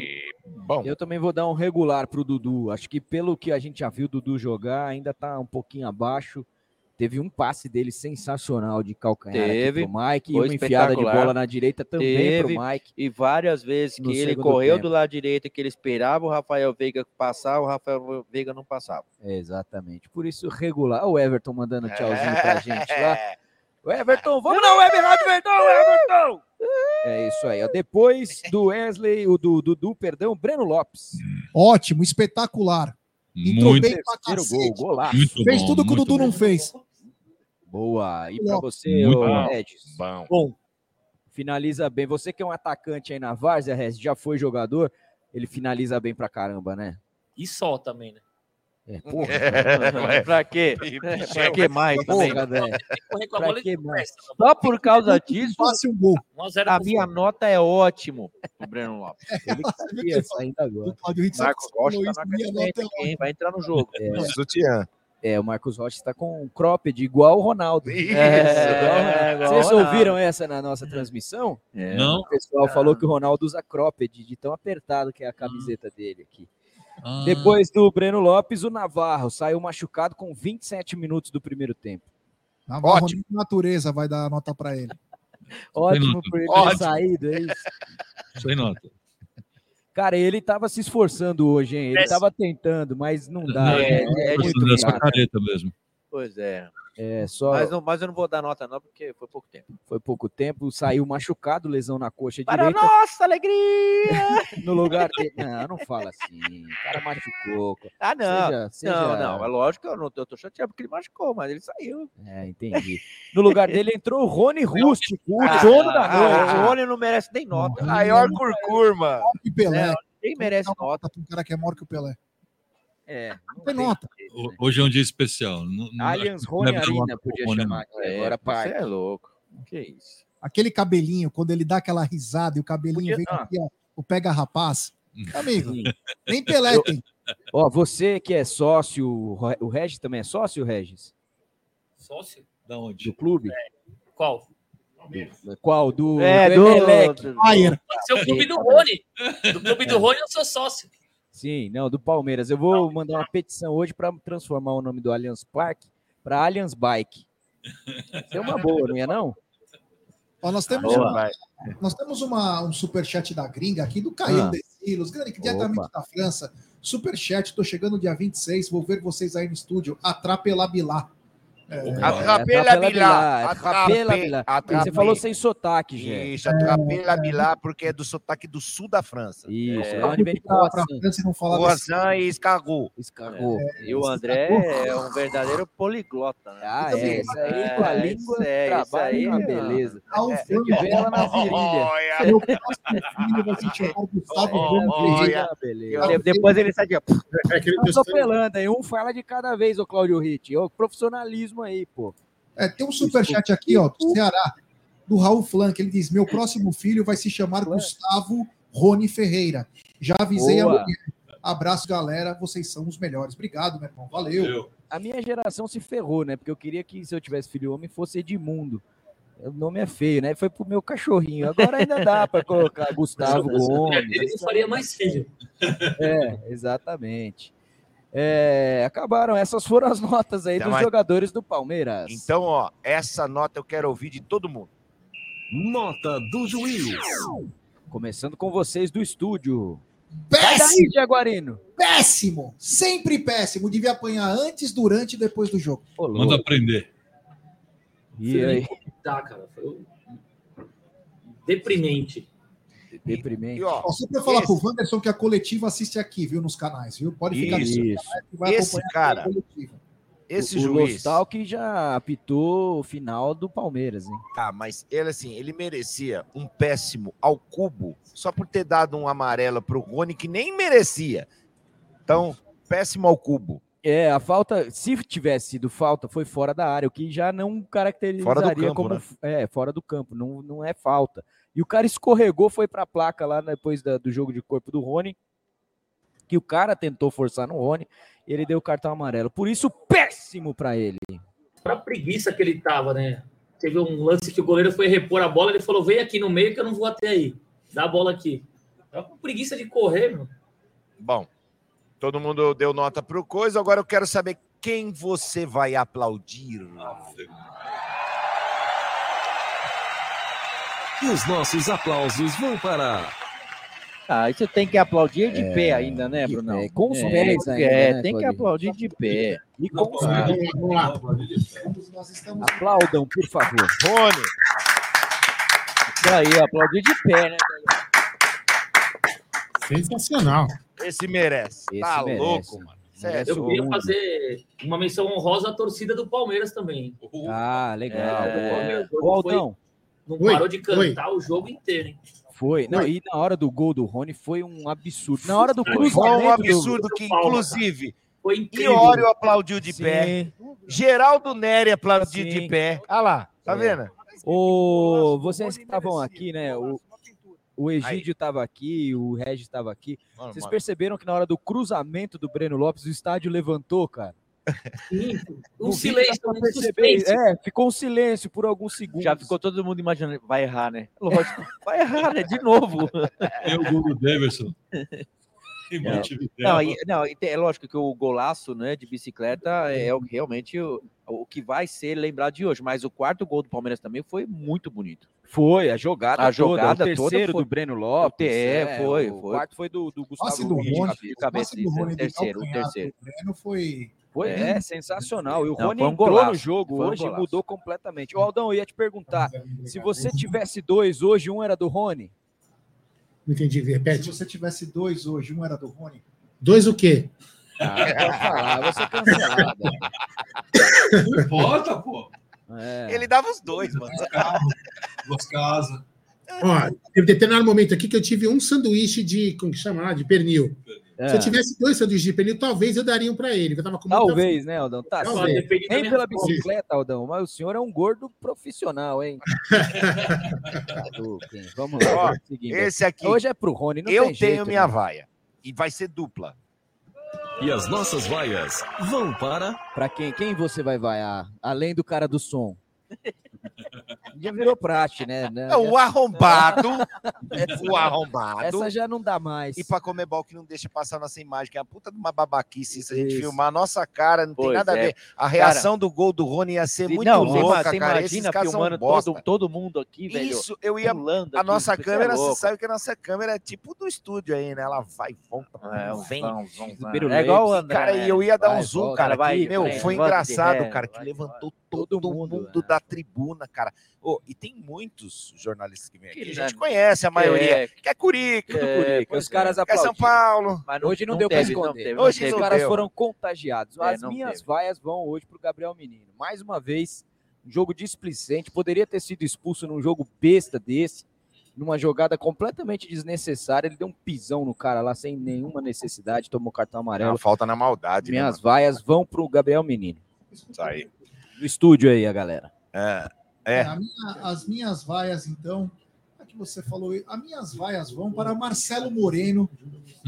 Bom. Eu também vou dar um regular pro Dudu. Acho que pelo que a gente já viu o Dudu jogar, ainda tá um pouquinho abaixo. Teve um passe dele sensacional de calcanhar Teve. aqui pro Mike Foi e uma enfiada de bola na direita também Teve. pro Mike. E várias vezes que ele correu tempo. do lado direito, que ele esperava o Rafael Veiga passar, o Rafael Veiga não passava. É, exatamente. Por isso, regular. O Everton mandando tchauzinho pra gente lá. [LAUGHS] O Everton, vamos na Web Rádio Verdão, Everton! É isso aí. ó. Depois do Wesley, o do Dudu, perdão, Breno Lopes. Ótimo, espetacular. Entrou Muito, bem pra gol, golaço. muito Fez bom, tudo que o Dudu bom. não fez. Boa. E pra Lopes. você, Muito bom. Regis? Bom. Bom. Finaliza bem. Você que é um atacante aí na Várzea, Regis, já foi jogador, ele finaliza bem pra caramba, né? E só também, né? É, [LAUGHS] porra. pra quê? pra que mais também? Porra, velho. Tem que correr com a Pra bola que e mais? Só por causa disso, Passe um gol. 1 a 0 a pro minha nota é ótimo pro Breno Lopes. [LAUGHS] Ele que sabia saindo agora. O Marcos isso, tá na nota é hein? vai entrar no jogo. É, Sutiã. É, o Marcos Rocha está com um cropped igual o Ronaldo. Isso. É, igual Vocês Ronaldo. ouviram essa na nossa transmissão? Não? O pessoal falou que o Ronaldo usa cropped, de tão apertado que é a camiseta dele aqui. Ah, Depois do Breno Lopes, o Navarro saiu machucado com 27 minutos do primeiro tempo. Navarro Ótimo. nem natureza vai dar nota pra ele. Ótimo por ele ter saído, é isso. Sem nota. Cara, ele tava se esforçando hoje, hein? Ele tava tentando, mas não dá. Não, É, é é Gostando muito careta mesmo. Pois é. É, só Mas, não, mas eu não vou dar nota, não, porque foi pouco tempo. foi pouco tempo, saiu machucado, lesão na coxa Para direita. nossa alegria! [LAUGHS] No lugar dele. Não, não fala assim. O cara machucou. Ah, não. Seja- seja- Não, não. É lógico que eu não tô, eu tô chateado porque ele machucou, mas ele saiu. É, entendi. No lugar dele entrou o Rony Rústico, o Ah, dono da ah, noite. O Rony não merece nem nota. Maior curcurma. E Pelé. É, Quem merece nota? Pra um cara que é maior que o Pelé. É. Não tem nota. Ho- Hoje é um dia especial. Não- não- Allianz não Rony Arena podia Rony, chamar aqui. É, Agora você parte. é louco. Que isso? Aquele cabelinho, quando ele dá aquela risada e o cabelinho Podia- vem ah. aqui, ó, o pega rapaz. Amigo, Sim. nem Pelé tem. Ó, você que é sócio, o Re- o Regis também é sócio, Regis? Sócio? Da Do onde? clube? Qual? Qual? Do, É, do do. Emelec. do- Bayern. Seu clube do Rony. Do clube do Rony eu sou sócio. Sim, não, do Palmeiras. Eu vou mandar uma petição hoje para transformar o nome do Allianz Parque para Allianz Bike. Isso é uma [LAUGHS] boa, não é não? Ó, nós temos, Boa. uma, nós temos uma, um superchat da gringa aqui do Caio Ah. Decilos, grande, que diretamente Opa. da França. Superchat, tô chegando dia 26, vou ver vocês aí no estúdio. Atrapelabilá. Atrapé É, la Bilá. Atrapé la Bilá. Atrapé. Você falou sem sotaque, gente. Isso, atrapé la Bilá, porque é do sotaque do sul da França. Isso, É. é onde vem croissant. E e escargot. Escargot. E o André é um verdadeiro poliglota, né? Ah, é. Isso aí É, com a isso língua é- isso trabalha aí uma é- beleza. O É. Tem que ver ela na virilha. Olha, Meu próximo filho vai se chamar Gustavo Oh, oh, Depois ele sai de. É Tá texto- atropelando aí. Um fala de cada vez, ô Claudio Ritt. Ô, profissionalismo aí, pô. É, tem um superchat aqui, ó, do Ceará, do Raul Flank. Ele diz: Meu próximo filho vai se chamar Gustavo Rony Ferreira. Já avisei Boa. a mulher. Abraço, galera. Vocês são os melhores. Obrigado, meu irmão. Valeu. A minha geração se ferrou, né? Porque eu queria que, se eu tivesse filho homem, fosse Edmundo. O nome é feio, né? Foi pro meu cachorrinho. Agora ainda dá para colocar [LAUGHS] Gustavo Gomes. Ele faria mais filho. É, exatamente. É, acabaram. Essas foram as notas aí Então, dos mas- jogadores do Palmeiras. Então, ó, essa nota eu quero ouvir de todo mundo. Nota do juiz. Começando com vocês do estúdio. Vai daí, Péssimo, Jaguarino. péssimo. Sempre péssimo. Devia apanhar antes, durante e depois do jogo. Ô, Manda aprender. E aí? Tá, cara. Foi deprimente. Deprimente. E, ó, Ó, só pra falar esse- pro Wanderson que a coletiva assiste aqui, viu, nos canais, viu? Pode ficar Isso. que vai Esse cara- esse o, juiz. O que já apitou o final do Palmeiras, hein? Tá, mas ele assim, ele merecia um péssimo ao cubo só por ter dado um amarelo pro Rony que nem merecia. Então, péssimo ao cubo. É, a falta, se tivesse sido falta, foi fora da área, o que já não caracterizaria Fora do campo, como né? é, fora do campo, não, não é falta. E o cara escorregou, foi pra placa lá depois da- do jogo de corpo do Rony, que o cara tentou forçar no Rony, e ele deu o cartão amarelo. Por isso, péssimo pra ele. Pra preguiça que ele tava, né? Teve um lance que o goleiro foi repor a bola, ele falou: vem aqui no meio que eu não vou até aí. Dá a bola aqui. Tava com preguiça de correr, meu. Bom, todo mundo deu nota pro coisa, agora eu quero saber quem você vai aplaudir. E os nossos aplausos vão para. Ah, você tem que aplaudir de É, pé ainda, né, de Brunão? pé, com os é, pés ainda, É, né, tem que aplaudir de pé. E com os pés. vamos lá. Aplaudam, por favor. Rony, Isso aí, aplaudir de pé, né? Sensacional. esse merece. Esse tá merece. louco, mano. Merece. Eu queria fazer uma menção honrosa à torcida do Palmeiras também. Ah, legal. É, boa. Palmeiras, Ô, Aldão, Não Oi, parou de cantar o jogo inteiro, hein? Foi. Não, e na hora do gol do Rony foi um absurdo. Na hora do Foi cruzamento. um do- absurdo que, inclusive, Foi incrível. Iório aplaudiu de Sim. pé. Geraldo Nery aplaudiu Sim. de pé. Olha lá, tá É. vendo? O, vocês que estavam aqui, né? O, o Egídio estava aqui, o Regis estava aqui. Mano, Vocês mano. perceberam que na hora do cruzamento do Breno Lopes, o estádio levantou, cara? Sim, Um silêncio, um perceber. suspense. É, ficou um silêncio por alguns segundos. Já ficou todo mundo imaginando, vai errar, né? Lógico, [LAUGHS] vai errar, né? De novo. É o gol do Davidson. [LAUGHS] Não. Não, e- não, é lógico que o golaço né, de bicicleta é o- realmente o, o que vai ser lembrado de hoje. Mas o quarto gol do Palmeiras também foi muito bonito. Foi, a jogada A toda, jogada o toda terceiro foi- do Breno Lopes. É, foi, o foi. quarto foi do, do Gustavo passe do Rony, cabeça. de cabeça, passe do Rony de terceiro, o terceiro. pro Breno foi Foi, é, sensacional. E o Não, Rony um entrou golaço, no jogo foi um hoje e mudou completamente. Ô, Aldão, eu ia te perguntar, se você tivesse dois hoje, um era do Rony? Não entendi, Se repete. você tivesse dois hoje, um era do Rony. Dois o quê? Ah, pode falar, você é cancelado. Não importa, pô. É. Ele dava os dois, mano. Duas casas. Ó, teve determinado momento aqui que eu tive um sanduíche de, como que chama lá? De pernil. É. Se eu tivesse dois sanduíches de pernil, talvez eu daria um pra ele, eu tava com muita Talvez, né, Aldão? Tá Talvez. da Nem pela bicicleta, Aldão, mas o senhor é um gordo profissional, hein? [LAUGHS] Hadouken. Vamos lá. Ó, esse aqui. Hoje é pro Rony, não Eu tem tenho jeito, minha né? vaia. E vai ser dupla. E as nossas vaias vão para. Pra quem? Quem você vai vaiar? Além do cara do som. Já virou praxe, né? É o arrombado. [LAUGHS] Essa- o arrombado. Essa já não dá mais. E pra Comebol que não deixa passar nossa imagem, que é a puta de uma babaquice. Se a gente Isso. filmar a nossa cara, não tem Pois nada a é. ver. A reação do gol do Rony ia ser Se- muito não, você louca, você cara. Imagina filmando todo, todo mundo aqui, velho. Isso, eu ia. pulando A aqui, nossa você é câmera, você louco. sabe que a nossa câmera é tipo do estúdio aí, né? Ela vai, volta, É, vem. vão, vão, vão. É igual o André, Cara, e eu ia dar Vai, um zoom, volta, cara. vai meu, foi engraçado, ré, cara, que levantou todo, mundo, é. da tribuna, cara. Ô, e tem muitos jornalistas que vêm aqui. Que A gente já- conhece a maioria. É. Que é Curica, É, os caras é São. Paulo. Mas hoje não, não deu não esconder. teve, Hoje os não caras foram contagiados. É, As não minhas teve. vaias vão hoje pro Gabriel Menino. Mais uma vez, um jogo displicente. Poderia ter sido expulso num jogo besta desse, numa jogada completamente desnecessária. Ele deu um pisão no cara lá sem nenhuma necessidade, tomou cartão É amarelo. uma falta na maldade, né? Minhas mano? vaias vão pro Gabriel Menino. Isso aí. Do estúdio aí, a galera. É. É, minha- as minhas vaias, então, é que você falou, as minhas vaias vão para Marcelo Moreno,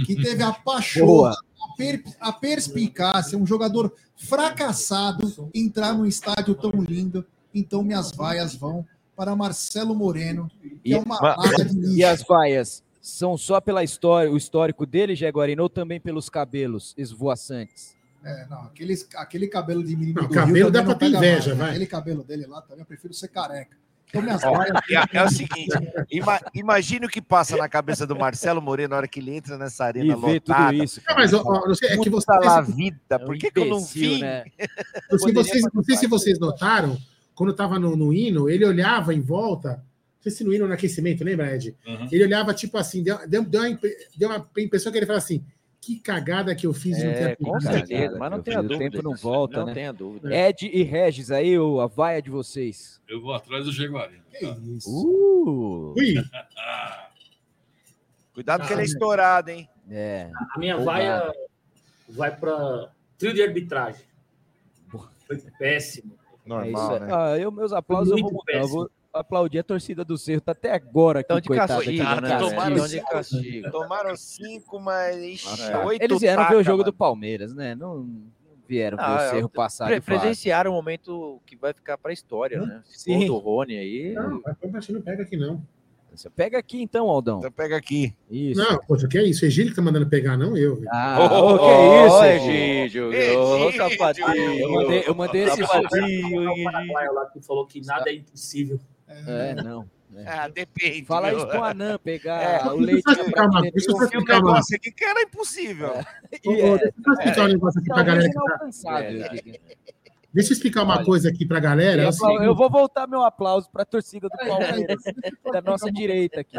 que teve a [LAUGHS] paixão, Boa. a, per- a perspicácia, um jogador fracassado, entrar num estádio tão lindo. Então, minhas vaias vão para Marcelo Moreno, que E, é uma vaga de e lixo. as vaias são só pela história, o histórico dele, Jaguarino, ou também pelos cabelos esvoaçantes? É, não, aqueles, aquele cabelo de menino Não, do cabelo Rio dá pra ter inveja, mais, né? vai. Aquele cabelo dele lá também, eu prefiro ser careca. Então, minhas Ó, vaias... é, é o seguinte, ima, imagine o que passa na cabeça do Marcelo Moreno na hora que ele entra nessa arena E vê tudo lotada. isso. Não, mas ó, sei, é que você. Lá vida, por um que, que eu não imbecil, vi? né? [LAUGHS] Não sei, vocês, não sei se vocês notaram, quando estava no, no hino, ele olhava em volta, não sei se no hino no aquecimento, lembra, Ed? Uhum. Ele olhava tipo assim, deu, deu, deu, uma, deu uma impressão que ele falava assim: que cagada que eu fiz não ter É, com aplicado." certeza, mas não tenha filho, o dúvida. tempo não volta, não né? tenha dúvida. Ed e Regis aí, o- a vaia de vocês. Eu vou atrás do Jaguarino. Que isso? Uh! Ui, [LAUGHS] Cuidado que ele é estourado, hein? É. A minha vaia vai para trio de arbitragem. Foi péssimo. É Normal, isso. né? Ah, eu, meus aplausos, eu vou, eu vou aplaudir a torcida do Cerro. Tá até agora aqui, Então de coitada. castigo, aqui, né? Tomaram de cinco. castigo. Tomaram cinco, mas ixi, É. oito Eles vieram ver o taca, jogo do mano. Palmeiras, né? Não, vieram ver Ah, o é, Cerro passar Pre presenciaram um momento que vai ficar pra história, né? Esse Sim. do Rony aí. não, mas não pega aqui não. Você pega aqui então, Aldão. Então pega aqui. Isso. Não, poxa, que é isso? O Egílio que tá mandando pegar, não eu. velho. Ah, Ô, ô, que isso? Ô, Egídio? Egídio, safadinho. Eu mandei, eu mandei esse Safadinho, O Paraguai lá que falou que nada é impossível. É, não. é. Ah, depende. Fala meu. isso pro Anã pegar É. o leite. Deixa eu explicar deixa eu um explicar uma- negócio aqui que era impossível. Ô, ô, Deixa eu explicar um negócio aqui pra galera. que tá- inalcançável. Deixa eu explicar uma coisa aqui pra galera. é Eu, eu vou voltar meu aplauso para a torcida do Palmeiras, da nossa direita aqui.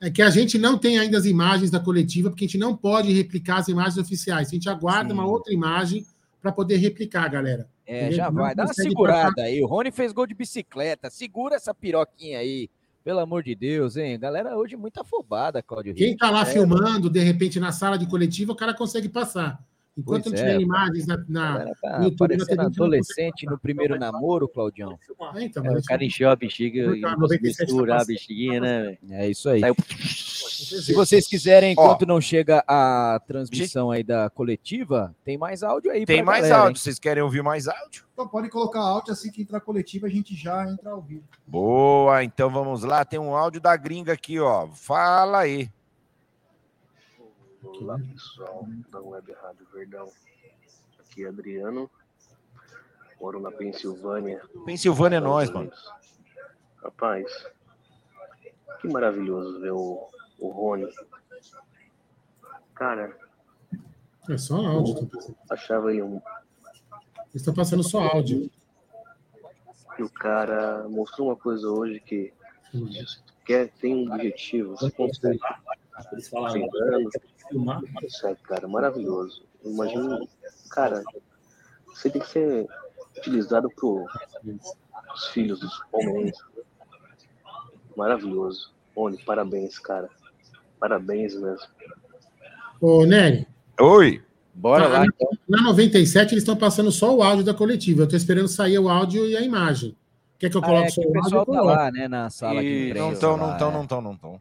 É que a gente não tem ainda as imagens da coletiva, porque a gente não pode replicar as imagens oficiais. A gente aguarda Sim. uma outra imagem para poder replicar, galera. É, já vai. Dá uma segurada aí. O Rony fez gol de bicicleta. Segura essa piroquinha aí. Pelo amor de Deus, hein? Galera, hoje muito afobada, Cláudio Quem está lá É, filmando, de repente, na sala de coletiva, o cara consegue passar. Enquanto Pois não tiver é, imagens na. A na- tá no YouTube, na a adolescente no primeiro namoro, Claudião. Ah, então, É, o cara encheu a bexiga e Porque a não conseguiu 97 segurar a passando. bexiguinha, né? É isso aí. Saiu- Se vocês quiserem, Ó. enquanto não chega a transmissão aí da coletiva, tem mais áudio aí. Tem mais galera, hein? áudio. Vocês querem ouvir mais áudio? Então pode colocar áudio assim que entrar a coletiva, a gente já entra ao vivo. Boa, então vamos lá. Tem um áudio da gringa aqui, ó. Fala aí. Olá, pessoal da Web Rádio Verdão. Aqui é Adriano. Moro na Pensilvânia. Pensilvânia é nós, mano. Rapaz, que maravilhoso ver o, o Rony. Cara, É só áudio. achava ele um, Eles estão passando só áudio. E o cara mostrou uma coisa hoje que se tu quer, tem um objetivo, você consegue. Eles falaram, Treinando, consegue, cara, maravilhoso. Imagina, cara, você tem que ser utilizado pro os filhos dos palmeirenses. Maravilhoso. Oni, parabéns, cara. Parabéns mesmo. Ô, Nery. Oi. Bora na, lá, então. Na 97, eles estão passando só o áudio da coletiva. Eu estou esperando sair o áudio e a imagem. Quer que eu Ah, coloque é só o o áudio? pessoal eu tá lá, né, na sala de E não estão, não estão, é. não estão, não estão.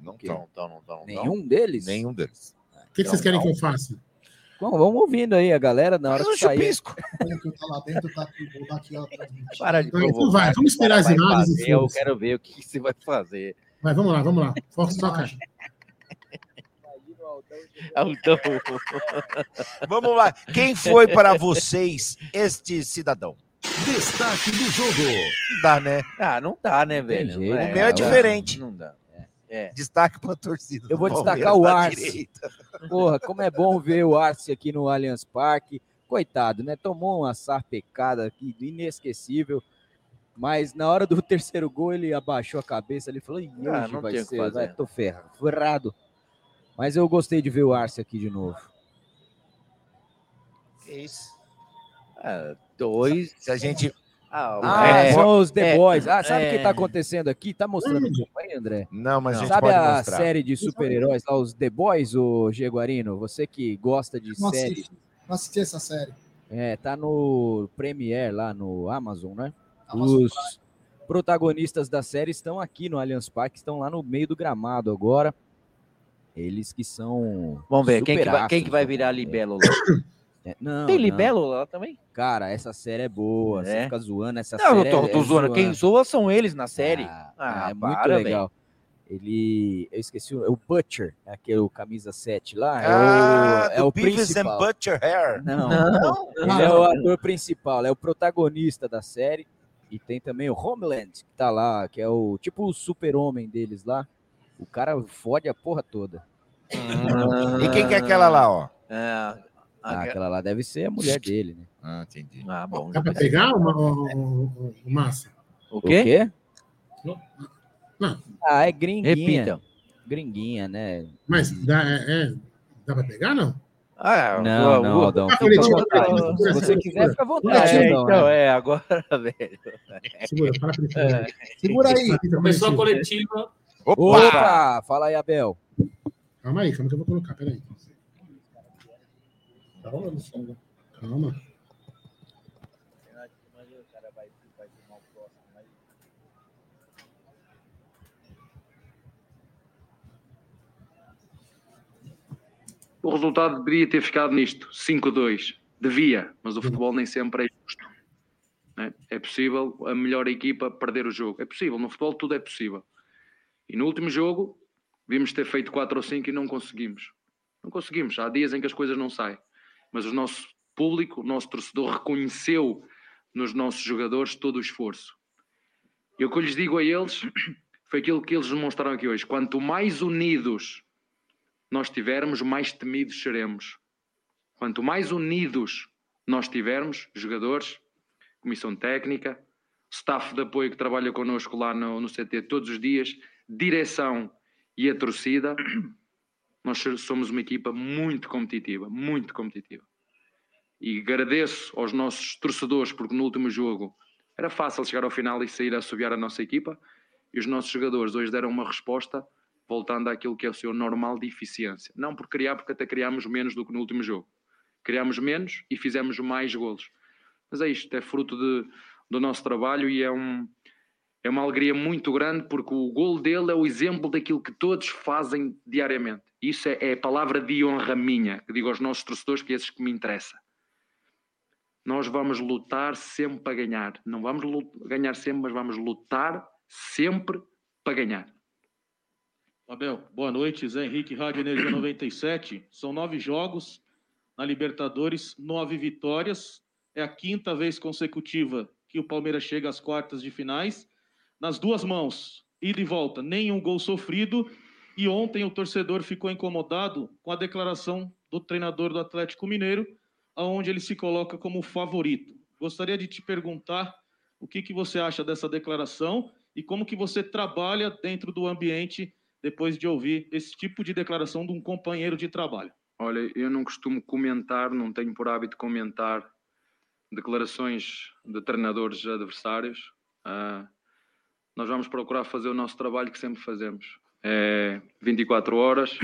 Não estão, não estão, não estão. Nenhum deles? Nenhum deles. O que, que vocês querem que eu faça? Bom, vamos ouvindo aí a galera na hora que sair. Olha [LAUGHS] que tá lá dentro, tá transmitindo. Para de Então, então vai, vamos esperar as imagens e fazer, Eu quero ver o que você vai fazer. Vai, vamos lá, vamos lá. Fox toca. Aldão. Vamos lá. Quem foi para vocês este cidadão? Destaque do jogo. Não dá, né? Ah, não dá, né, velho? jeito, o meu é diferente. Não dá. É. Destaque para a torcida. Eu do vou Palmeiras destacar o Arce. Porra, como é bom ver o Arce aqui no Allianz Parque. Coitado, né? Tomou uma sarpecada aqui inesquecível. Mas na hora do terceiro gol, ele abaixou a cabeça. Ele falou: Ah, hoje não vai ser, vai, tô ferrado, ferrado. Mas eu gostei de ver o Arce aqui de novo. Que isso? Ah, dois. Se a gente. Ah, Ah, é. são os The É, Boys. Ah, sabe o é. que tá acontecendo aqui? Tá mostrando o grupo aí, André? Não, mas a gente Sabe pode a mostrar. série de super-heróis lá, os The Boys, o Jaguarino? Você que gosta de Não série. assisti, não assisti essa série. É, tá no Premiere lá no Amazon, né? Amazon Os protagonistas da série estão aqui no Allianz Parque, estão lá no meio do gramado agora. Eles que são. Vamos ver, quem que, vai, quem que vai virar libelo [COUGHS] lá? É, não, Tem não. libelo lá também? Cara, essa série é boa. Você É? fica zoando essa Não, série. eu tô, é- tô é zoando. Quem zoa são eles na série. Ah, Ah, é muito para, legal. Ele. Eu esqueci o, é o Butcher, é aquele o camisa 7 lá. Ah, é o, é o Beavis and principal. Butcher Hair. Não, Não? Ele é o ator principal, é o protagonista da série. E tem também o Homeland, que tá lá, que é o tipo o super-homem deles lá. O cara fode a porra toda. E quem que é aquela lá, ó? Ah, Ah, aquela lá deve ser a mulher dele, né? Ah, entendi. Ah, bom. Dá pra pegar uma, o, o, o- o Massa? O quê? Não. Ah, é gringuinha. Repita. Gringuinha, né? Mas dá, é, é- dá pra pegar, não? Ah, Não, o- não, o- Aldão. Ah, Se você quiser, fica à vontade. É, Aldão, então, né? é, agora, [LAUGHS] velho. Segura, fala. É. Segura aí. Começou a coletiva. Opa! Fala aí, Abel. Calma aí, calma que eu vou colocar, peraí. Calma, no som. Calma. O resultado deveria ter ficado nisto, 5-2. Devia, mas o futebol nem sempre é justo. né? É possível a melhor equipa perder o jogo. É possível, no futebol tudo é possível. E no último jogo, devíamos ter feito 4 ou 5 e não conseguimos. Não conseguimos. Há dias em que as coisas não saem. Mas o nosso público, o nosso torcedor reconheceu nos nossos jogadores todo o esforço. E o que eu lhes digo a eles [CLEARS THROAT] foi aquilo que eles demonstraram aqui hoje. Quanto mais unidos nós tivermos, mais temidos seremos. Quanto mais unidos nós tivermos, jogadores, comissão técnica, staff de apoio que trabalha connosco lá no, no CT todos os dias, direção e a torcida, [CLEARS THROAT] nós somos uma equipa muito competitiva, muito competitiva. E agradeço aos nossos torcedores, porque no último jogo era fácil chegar ao final e sair a assobiar a nossa equipa, e os nossos jogadores hoje deram uma resposta voltando àquilo que é o seu normal de eficiência. Não por criar, porque até criámos menos do que no último jogo. Criámos menos e fizemos mais golos. Mas é isto, é fruto de, do nosso trabalho e é, um, é uma alegria muito grande porque o gol dele é o exemplo daquilo que todos fazem diariamente. Isso é, é a palavra de honra minha, que digo aos nossos torcedores que é esses que me interessa. Nós vamos lutar sempre para ganhar. Não vamos ganhar sempre, mas vamos lutar sempre para ganhar. Abel, boa noite. Zé Henrique, Rádio Energia 97. São nove jogos na Libertadores, nove vitórias. É a quinta vez consecutiva que o Palmeiras chega às quartas de finais. Nas duas mãos, ida e volta, nenhum gol sofrido. E ontem o torcedor ficou incomodado com a declaração do treinador do Atlético Mineiro onde ele se coloca como favorito. Gostaria de te perguntar o que, que você acha dessa declaração e como que você trabalha dentro do ambiente depois de ouvir esse tipo de declaração de um companheiro de trabalho. Olha, eu não costumo comentar, não tenho por hábito comentar declarações de treinadores adversários. Uh, nós vamos procurar fazer o nosso trabalho que sempre fazemos. É 24 horas,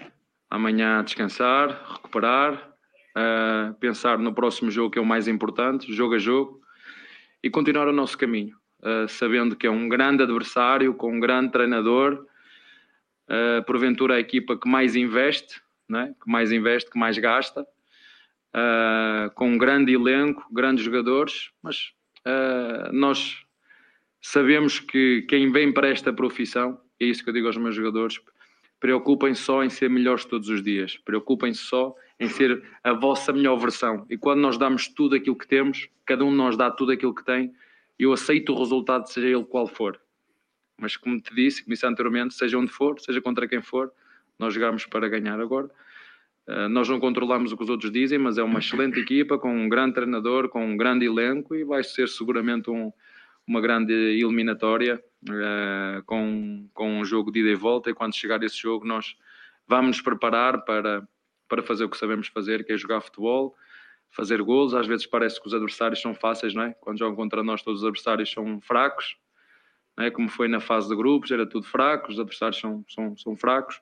[CLEARS THROAT] amanhã descansar, recuperar, uh, pensar no próximo jogo que é o mais importante, jogo a jogo, e continuar o nosso caminho, uh, sabendo que é um grande adversário, com um grande treinador, uh, porventura a equipa que mais investe, né? que mais investe, que mais gasta, com um grande elenco, grandes jogadores, mas nós sabemos que quem vem para esta profissão, é isso que eu digo aos meus jogadores, preocupem só em ser melhores todos os dias, preocupem só em ser a vossa melhor versão. E quando nós damos tudo aquilo que temos, cada um de nós dá tudo aquilo que tem, eu aceito o resultado, seja ele qual for. Mas como te disse, como disse anteriormente, seja onde for, seja contra quem for, nós jogamos para ganhar agora. Uh, nós não controlamos o que os outros dizem, mas é uma excelente equipa, com um grande treinador, com um grande elenco e vai ser seguramente um, uma grande eliminatória uh, com, com um jogo de ida e volta. E quando chegar esse jogo, nós vamos nos preparar para, para fazer o que sabemos fazer, que é jogar futebol, fazer gols. Às vezes parece que os adversários são fáceis, não é? Quando jogam contra nós, todos os adversários são fracos, não é? como foi na fase de grupos, era tudo fraco, os adversários são, são, são fracos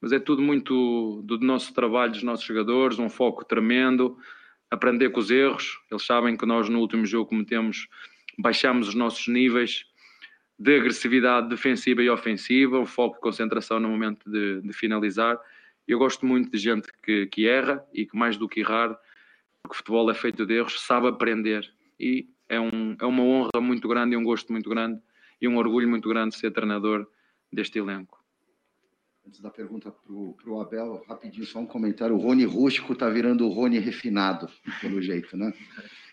mas é tudo muito do nosso trabalho, dos nossos jogadores, um foco tremendo, aprender com os erros. Eles sabem que nós no último jogo cometemos, baixamos os nossos níveis de agressividade defensiva e ofensiva, um foco de concentração no momento de, de finalizar. Eu gosto muito de gente que, que erra e que mais do que errar, porque o futebol é feito de erros, sabe aprender. E é, um, é uma honra muito grande e um gosto muito grande e um orgulho muito grande ser treinador deste elenco antes da pergunta para o Abel, rapidinho, só um comentário. O Rony rústico está virando o Rony refinado, pelo jeito, né?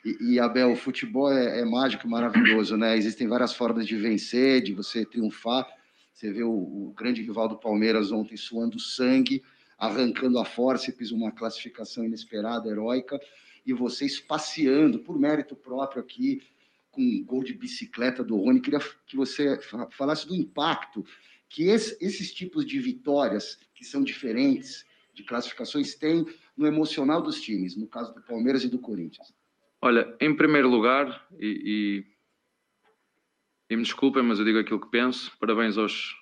E, e Abel, o futebol é, é mágico, maravilhoso, né? Existem várias formas de vencer, de você triunfar. Você vê o, o grande rival do Palmeiras ontem suando sangue, arrancando a física uma classificação inesperada, heróica, e você passeando por mérito próprio aqui, com um gol de bicicleta do Rony. Queria que você falasse do impacto que esse, esses tipos de vitórias, que são diferentes de classificações, têm no emocional dos times, no caso do Palmeiras e do Corinthians? Olha, em primeiro lugar, e, e, e me desculpem, mas eu digo aquilo que penso, parabéns aos,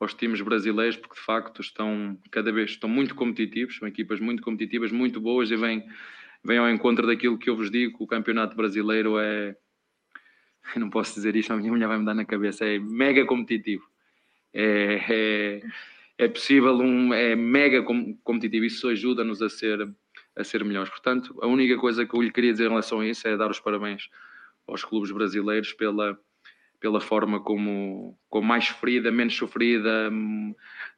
aos times brasileiros, porque de facto estão cada vez estão muito competitivos, são equipas muito competitivas, muito boas e vêm, vêm ao encontro daquilo que eu vos digo, o campeonato brasileiro é, eu [LAUGHS] não posso dizer isto, a minha mulher vai me dar na cabeça, é mega competitivo é, é, é possível, um, é mega competitivo, isso ajuda-nos a ser, a ser melhores. Portanto, a única coisa que eu lhe queria dizer em relação a isso é dar os parabéns aos clubes brasileiros pela, pela forma como, com mais sofrida, menos sofrida,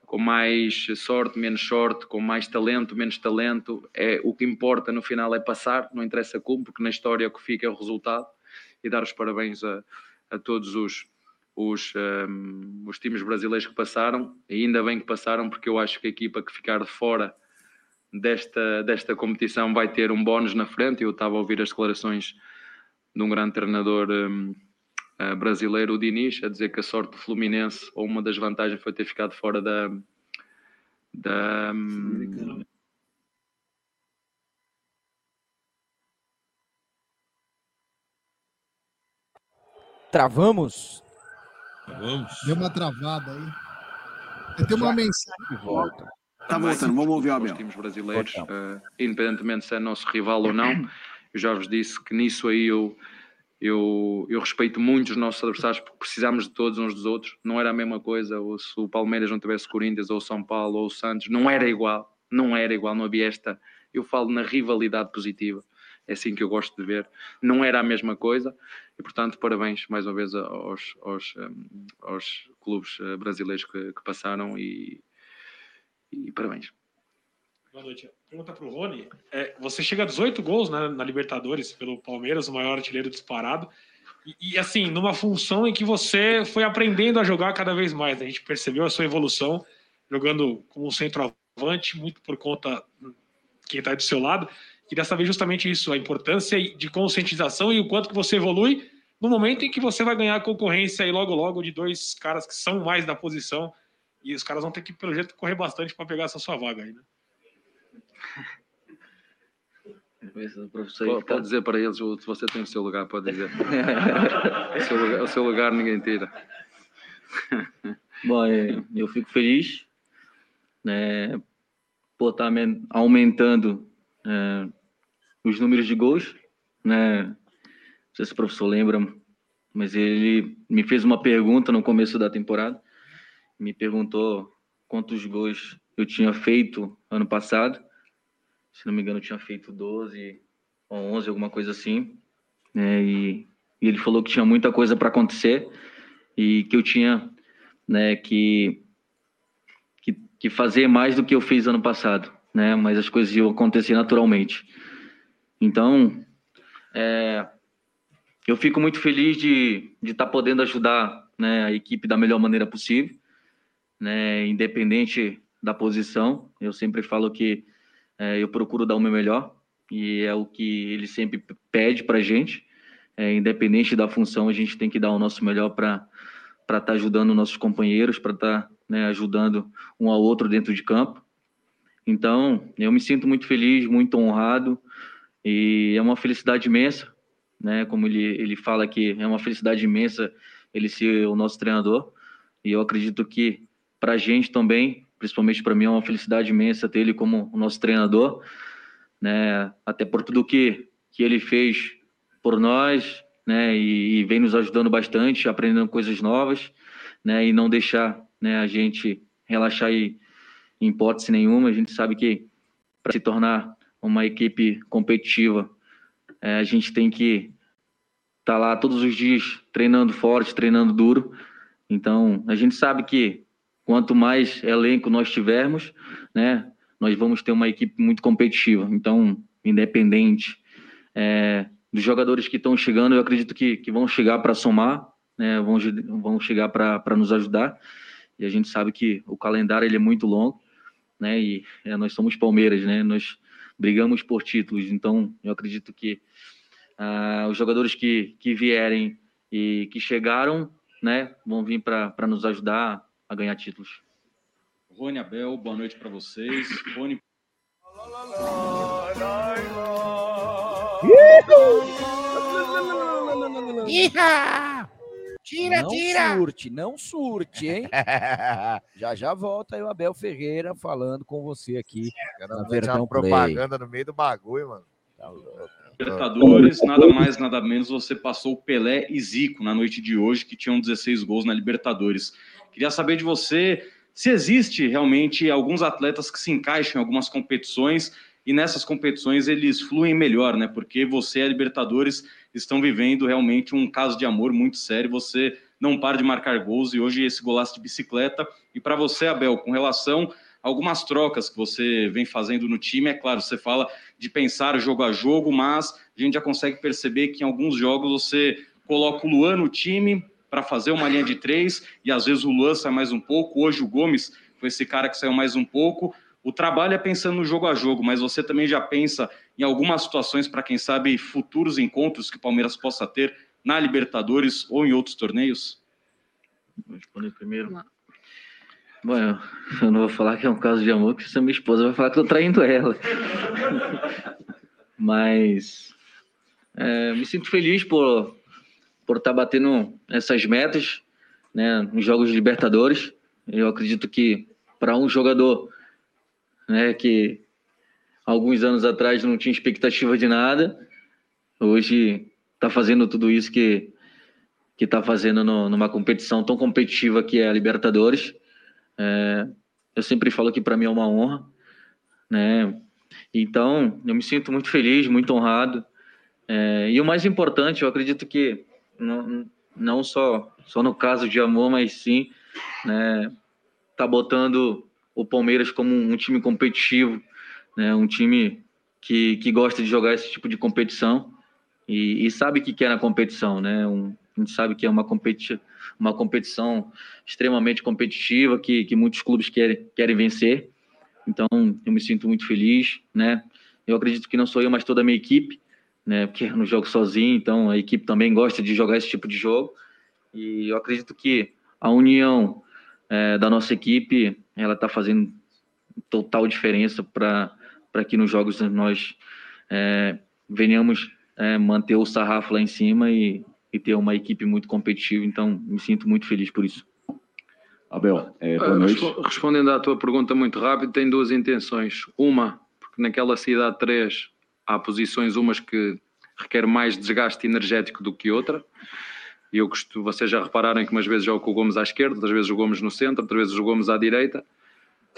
com mais sorte, menos sorte, com mais talento, menos talento. É, o que importa no final é passar, não interessa como, porque na história o que fica é o resultado. E dar os parabéns a, a todos os, os, um, os times brasileiros que passaram, ainda bem que passaram, porque eu acho que a equipa que ficar fora desta, desta competição vai ter um bónus na frente. Eu estava a ouvir as declarações de um grande treinador um, uh, brasileiro, o Diniz, a dizer que a sorte do Fluminense, ou uma das vantagens, foi ter ficado fora da. da um, Travamos? Vamos. Deu uma travada aí. Tem uma mensagem. Volta. Tá voltando, vamos ouvir o Abel. Os times brasileiros, uh, independentemente se é nosso rival ou não, eu já vos disse que nisso aí eu, eu, eu respeito muito os nossos adversários porque precisamos de todos uns dos outros. Não era a mesma coisa, ou se o Palmeiras não tivesse Corinthians, ou São Paulo, ou o Santos, não era igual. Não era igual, não havia esta. Eu falo na rivalidade positiva é assim que eu gosto de ver. Não era a mesma coisa e, portanto, parabéns mais uma vez aos, aos, hum, aos clubes eh, brasileiros que, que passaram e, e, parabéns. Boa noite. Pergunta para o Rony. É, você chega a 18 gols né, na Libertadores pelo Palmeiras, o maior artilheiro disparado. E, e, assim, numa função em que você foi aprendendo a jogar cada vez mais. Né? A gente percebeu a sua evolução jogando como centroavante, muito por conta de quem está do seu lado Queria saber justamente isso, a importância de conscientização e o quanto que você evolui no momento em que você vai ganhar a concorrência aí logo logo de dois caras que são mais da posição e os caras vão ter que, pelo jeito, correr bastante para pegar essa sua vaga aí, né? Pode, pode dizer para eles se você tem o seu lugar, pode dizer. [LAUGHS] o, seu lugar, o seu lugar ninguém tira. Bom, é, eu fico feliz né, por estar aumentando é, os números de gols. Né? Não sei se o professor lembra, mas ele me fez uma pergunta no começo da temporada. Me perguntou quantos gols eu tinha feito ano passado se não me engano, tinha feito 12 ou 11, alguma coisa assim. Né? E, e ele falou que tinha muita coisa para acontecer e que eu tinha né, que, que, que, fazer mais do que eu fiz ano passado, né? Mas as coisas iam acontecer naturalmente. Então, é, eu fico muito feliz de estar de tá podendo ajudar né, a equipe da melhor maneira possível, né? Independente da posição. Eu sempre falo que é, eu procuro dar o meu melhor e é o que ele sempre pede para a gente. É, independente da função, a gente tem que dar o nosso melhor para estar tá ajudando nossos companheiros, para estar tá, né, ajudando um ao outro dentro de campo. Então, eu me sinto muito feliz, muito honrado e é uma felicidade imensa, né? Como ele, ele fala aqui, é uma felicidade imensa ele ser o nosso treinador e eu acredito que para a gente também principalmente para mim é uma felicidade imensa ter ele como o nosso treinador, né? Até por tudo que que ele fez por nós, né? E, e vem nos ajudando bastante, aprendendo coisas novas, né? E não deixar, né? A gente relaxar e, em hipótese nenhuma. A gente sabe que para se tornar uma equipe competitiva, é, a gente tem que estar tá lá todos os dias treinando forte, treinando duro. Então, a gente sabe que quanto mais elenco nós tivermos, né, nós vamos ter uma equipe muito competitiva. Então, independente é, dos jogadores que estão chegando, eu acredito que, que vão chegar para somar, né, vão, vão chegar para nos ajudar. E a gente sabe que o calendário ele é muito longo, né, e é, nós somos Palmeiras, né, nós brigamos por títulos. Então, eu acredito que ah, os jogadores que, que vierem e que chegaram, né, vão vir para nos ajudar a ganhar títulos. Rony Abel, boa noite para vocês. Rony. Tira, não tira! surte, não surte, hein? [LAUGHS] já já volta aí o Abel Ferreira falando com você aqui. na Verdão uma propaganda no meio do bagulho, mano. Tá louco. Libertadores, nada mais, nada menos, você passou Pelé e Zico na noite de hoje, que tinham 16 gols na Libertadores. Queria saber de você se existe realmente alguns atletas que se encaixam em algumas competições e nessas competições eles fluem melhor, né? Porque você a Libertadores estão vivendo realmente um caso de amor muito sério. Você não para de marcar gols e hoje esse golaço de bicicleta. E para você, Abel, com relação a algumas trocas que você vem fazendo no time, é claro, você fala de pensar jogo a jogo, mas a gente já consegue perceber que em alguns jogos você coloca o Luan no time, para fazer uma linha de três, e às vezes o Luan sai mais um pouco. Hoje o Gomes foi esse cara que saiu mais um pouco. O trabalho é pensando no jogo a jogo, mas você também já pensa em algumas situações para, quem sabe, futuros encontros que o Palmeiras possa ter na Libertadores ou em outros torneios? Vou responder primeiro. Bom, eu não vou falar que é um caso de amor, porque se a minha esposa vai falar que eu tô traindo ela. [LAUGHS] Mas é, me sinto feliz por por estar tá batendo essas metas né, nos Jogos de Libertadores. Eu acredito que para um jogador né, que alguns anos atrás não tinha expectativa de nada, hoje está fazendo tudo isso que que está fazendo no, numa competição tão competitiva que é a Libertadores. É, eu sempre falo que para mim é uma honra, né? Então eu me sinto muito feliz, muito honrado. É, e o mais importante, eu acredito que não, não só, só no caso de amor, mas sim, né, tá botando o Palmeiras como um, time competitivo, né, um time que, que gosta de jogar esse tipo de competição e, e sabe que quer na competição, né, um, a gente sabe que é uma, competi uma competição extremamente competitiva, que, que muitos clubes querem, querem vencer, então eu me sinto muito feliz, né, Eu acredito que não sou eu, mas toda a minha equipe, né? Porque eu não jogo sozinho, então a equipe também gosta de jogar esse tipo de jogo. E eu acredito que a união é, da nossa equipe, ela está fazendo total diferença para que nos jogos nós é, venhamos é, manter o sarrafo lá em cima e, e ter uma equipe muito competitiva. Então, me sinto muito feliz por isso. Abel, é, boa Ah, noite. respo- Respondendo à tua pergunta muito rápido, tem duas intenções. Uma, porque naquela cidade 3 há posições, umas que requer mais desgaste energético do que outra. E eu costumo, vocês já repararam que umas vezes jogo com o Gomes à esquerda, outras vezes o Gomes no centro, outras vezes o Gomes à direita.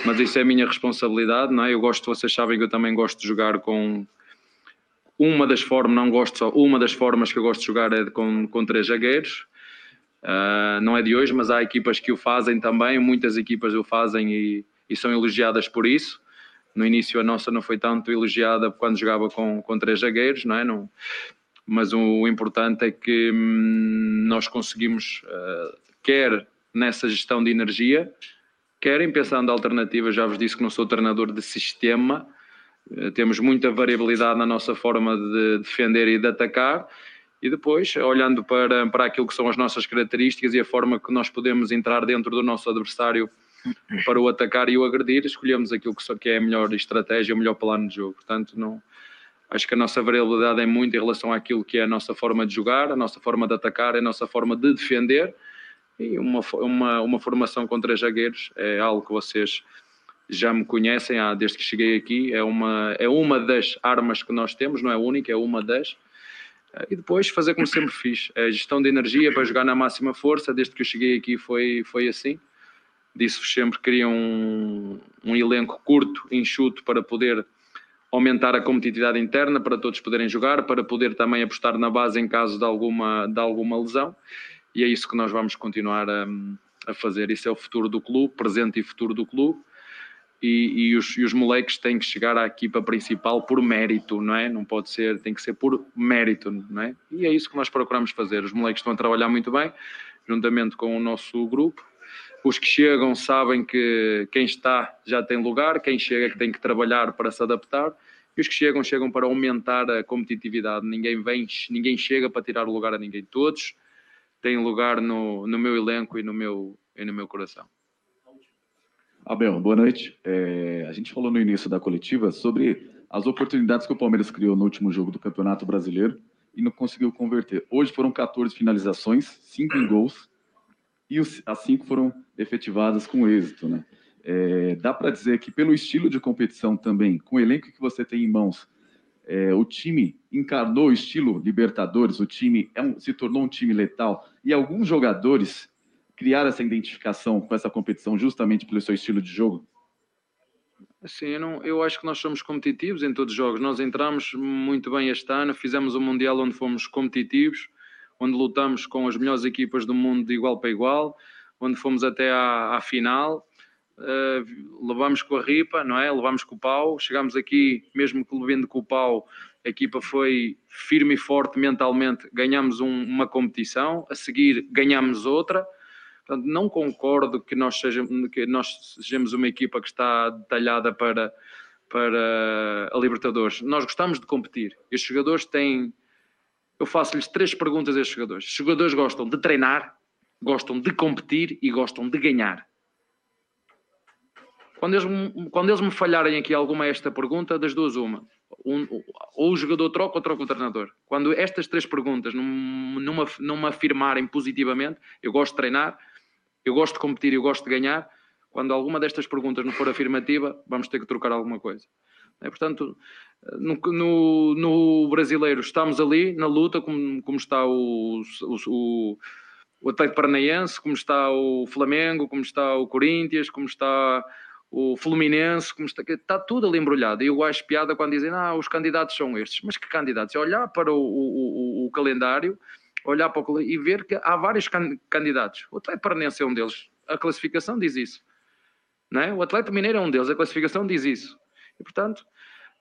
Mas isso é a minha responsabilidade, não é? Eu gosto, vocês sabem que eu também gosto de jogar com uma das formas, não gosto só, uma das formas que eu gosto de jogar é com, com três zagueiros. Uh, não é de hoje, mas há equipas que o fazem também, muitas equipas o fazem e, e são elogiadas por isso. No início a nossa não foi tanto elogiada quando jogava com, com três zagueiros, não é? Não, mas o, o importante é que hum, nós conseguimos, uh, quer nessa gestão de energia, querem pensando alternativas, já vos disse que não sou treinador de sistema, eh, temos muita variabilidade na nossa forma de defender e de atacar, e depois, olhando para, para aquilo que são as nossas características e a forma que nós podemos entrar dentro do nosso adversário para o atacar e o agredir, escolhemos aquilo que, que é a melhor estratégia, o melhor plano de jogo. Portanto, não, acho que a nossa variabilidade é muito em relação àquilo que é a nossa forma de jogar, a nossa forma de atacar, a nossa forma de defender, e uma, uma, uma formação com três zagueiros é algo que vocês já me conhecem há, desde que cheguei aqui. É uma, é uma das armas que nós temos, não é única, é uma das. Eh, E depois fazer como sempre fiz: a gestão de energia para jogar na máxima força. Desde que eu cheguei aqui foi, foi assim. Disse-vos sempre que queria um, um elenco curto, enxuto, para poder aumentar a competitividade interna, para todos poderem jogar, para poder também apostar na base em caso de alguma, de alguma lesão. E é isso que nós vamos continuar a, a fazer. Isso é o futuro do clube, presente e futuro do clube. E, e os, e os moleques têm que chegar à equipa principal por mérito, não é? Não pode ser, tem que ser por mérito, não é? E é isso que nós procuramos fazer. Os moleques estão a trabalhar muito bem, juntamente com o nosso grupo. Os que chegam sabem que quem está já tem lugar, quem chega que tem que trabalhar para se adaptar. E os que chegam, chegam para aumentar a competitividade. Ninguém vem, ninguém chega para tirar o lugar a ninguém. Todos têm lugar no, no meu elenco e no meu, e no meu coração. Abel, boa noite. É, a gente falou no início da coletiva sobre as oportunidades que o Palmeiras criou no último jogo do Campeonato Brasileiro e não conseguiu converter. Hoje foram 14 finalizações, 5 em gols, e as 5 foram efetivadas com êxito. Né? É, dá para dizer que, pelo estilo de competição também, com o elenco que você tem em mãos, é, o time encarnou o estilo Libertadores, o time é um- se tornou um time letal, e alguns jogadores criaram essa identificação com essa competição justamente pelo seu estilo de jogo? Assim, eu, não, eu acho que nós somos competitivos em todos os jogos. Nós entramos muito bem este ano, fizemos um Mundial onde fomos competitivos, onde lutamos com as melhores equipas do mundo de igual para igual, onde fomos até à, à final, eh, levamos com a ripa, não é? Levamos com o pau, chegámos aqui, mesmo que levando com o pau, a equipa foi firme e forte mentalmente, ganhamos um- uma competição, a seguir ganhamos outra. Portanto, não concordo que nós, sejamos, que nós sejamos uma equipa que está detalhada para, para a Libertadores. Nós gostamos de competir. E os jogadores têm. Eu faço-lhes três perguntas a estes jogadores. Os jogadores gostam de treinar, gostam de competir e gostam de ganhar. Quando eles, quando eles me falharem aqui alguma esta pergunta, das duas, uma. Um- ou o jogador troca ou troca o treinador. Quando estas três perguntas não, não, não me afirmarem positivamente, eu gosto de treinar, eu gosto de competir, eu gosto de ganhar. Quando alguma destas perguntas não for afirmativa, vamos ter que trocar alguma coisa. É, portanto, no, no, no brasileiro estamos ali na luta, como, como está o, o, o, o Atlético Paranaense, como está o Flamengo, como está o Corinthians, como está o Fluminense, como está, está tudo ali embrulhado. E eu acho piada quando dizem, ah, os candidatos são estes. Mas que candidatos? É olhar para o, o, o, o calendário, olhar para o e ver que há vários can- candidatos. O Atlético Paranaense é um deles. A classificação diz isso. Não é? O Atlético Mineiro é um deles. A classificação diz isso. E, portanto,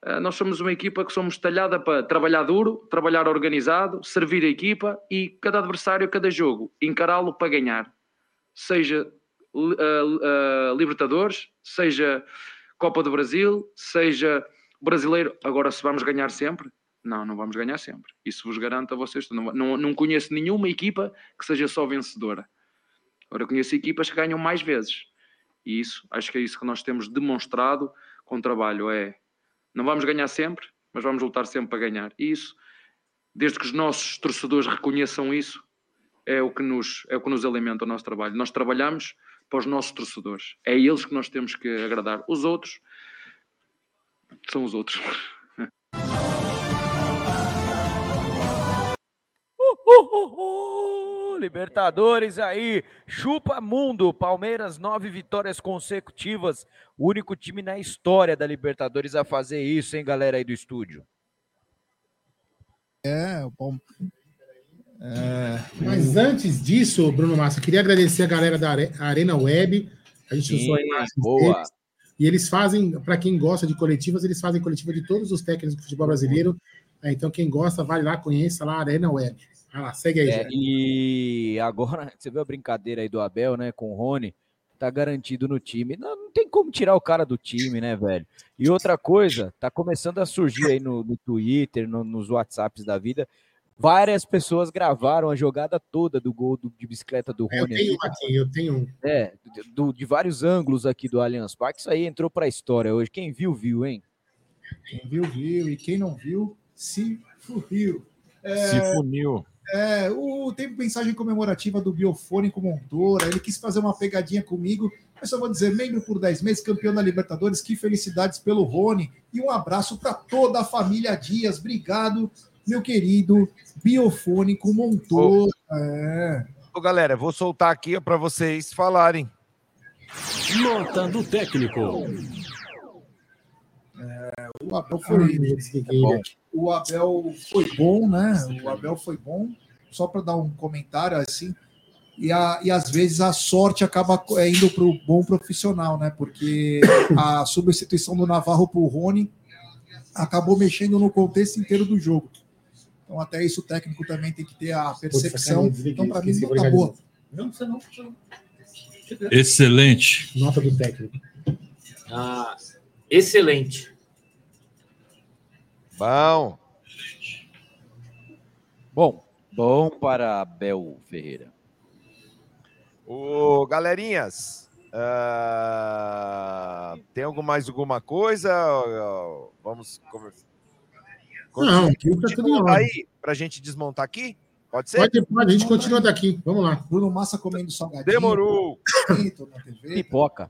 eh, nós somos uma equipa que somos talhada para trabalhar duro, trabalhar organizado, servir a equipa e cada adversário, cada jogo, encará-lo para ganhar. Seja eh, eh, Libertadores, seja Copa do Brasil, seja brasileiro, agora se vamos ganhar sempre? Não, não vamos ganhar sempre. Isso vos garanto a vocês. Não, não, não conheço nenhuma equipa que seja só vencedora. Agora conheço equipas que ganham mais vezes. E isso, acho que é isso que nós temos demonstrado com o trabalho. É, não vamos ganhar sempre, mas vamos lutar sempre para ganhar. E isso, desde que os nossos torcedores reconheçam isso, é o que nos, é o que nos alimenta o nosso trabalho. Nós trabalhamos para os nossos torcedores. É eles que nós temos que agradar. Os outros são os outros. [LAUGHS] Uhul! Libertadores aí, chupa mundo. Palmeiras, nove vitórias consecutivas. O único time na história da Libertadores a fazer isso, hein, galera aí do estúdio? É, o Palmeiras. É, Mas antes disso, Bruno Massa, queria agradecer a galera da Are- Arena Web. A gente Sim, usou a imagem boa. deles. E eles fazem, para quem gosta de coletivas, eles fazem coletiva de todos os técnicos do futebol brasileiro. É, então, quem gosta, vai lá, conheça lá a Arena Web. Vai lá, segue aí, É, e agora, [LAUGHS] você viu a brincadeira aí do Abel, né, com o Rony? Tá garantido no time. Não, não tem como tirar o cara do time, né, velho? E outra coisa, tá começando a surgir aí no, no Twitter, no- nos WhatsApps da vida. Várias pessoas gravaram a jogada toda do gol do- de bicicleta do Eu Rony. tenho um aqui, eu tenho um. É, do- de vários ângulos aqui do Allianz Parque. Isso aí entrou pra história hoje. Quem viu, viu, hein? Quem viu, viu. E quem não viu, se furiu. É, Se funiu. É, o, tem mensagem comemorativa do Biofônico Montoura. Ele quis fazer uma pegadinha comigo. Eu só vou dizer, membro por 10 meses, campeão da Libertadores. Que felicidades pelo Rony. E um abraço para toda a família Dias. Obrigado, meu querido Biofônico Montoura. É. Ô, galera, vou soltar aqui para vocês falarem. Nota do técnico. O Abel foi bom. O Abel foi bom, né? O Abel foi bom. Só para dar um comentário assim. E, a, e às vezes a sorte acaba é, indo para o bom profissional, né? Porque a substituição do Navarro para o Rony acabou mexendo no contexto inteiro do jogo. Então, até isso o técnico também tem que ter a percepção. Então, para mim, não tá boa. Não, você não. Excelente. Nota do técnico. Ah, excelente. Bom. Bom, bom para Abel Ferreira. Ô, galerinhas, ah, tem algum, mais alguma coisa? Vamos conversar. Não, aqui tá tudo em aí pra gente desmontar aqui? Pode ser? Pode, pode, a gente continua daqui. Vamos lá. Bruno Massa comendo salgadinho. Demorou. TV. Pipoca.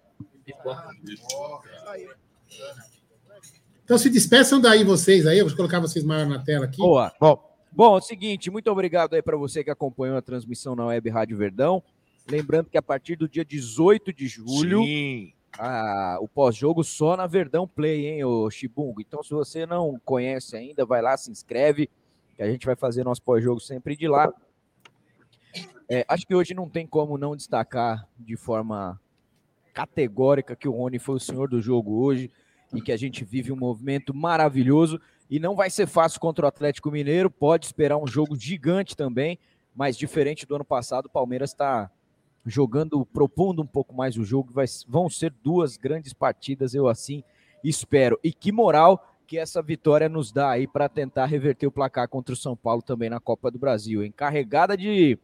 Então se despeçam daí vocês aí, eu vou colocar vocês maior na tela aqui. Boa. Bom. Bom, é o seguinte, muito obrigado aí para você que acompanhou a transmissão na Web Rádio Verdão. Lembrando que a partir do dia 18 de julho, Sim. O pós-jogo só na Verdão Play, hein, ô Chibungo? Então, se você não conhece ainda, vai lá, se inscreve, que a gente vai fazer nosso pós-jogo sempre de lá. É, acho que hoje não tem como não destacar de forma categórica que o Rony foi o senhor do jogo hoje e que a gente vive um movimento maravilhoso e não vai ser fácil contra o Atlético Mineiro, pode esperar um jogo gigante também, mas diferente do ano passado, o Palmeiras está jogando, propondo um pouco mais o jogo, vai, vão ser duas grandes partidas, eu assim espero. E que moral que essa vitória nos dá aí para tentar reverter o placar contra o São Paulo também na Copa do Brasil, encarregada de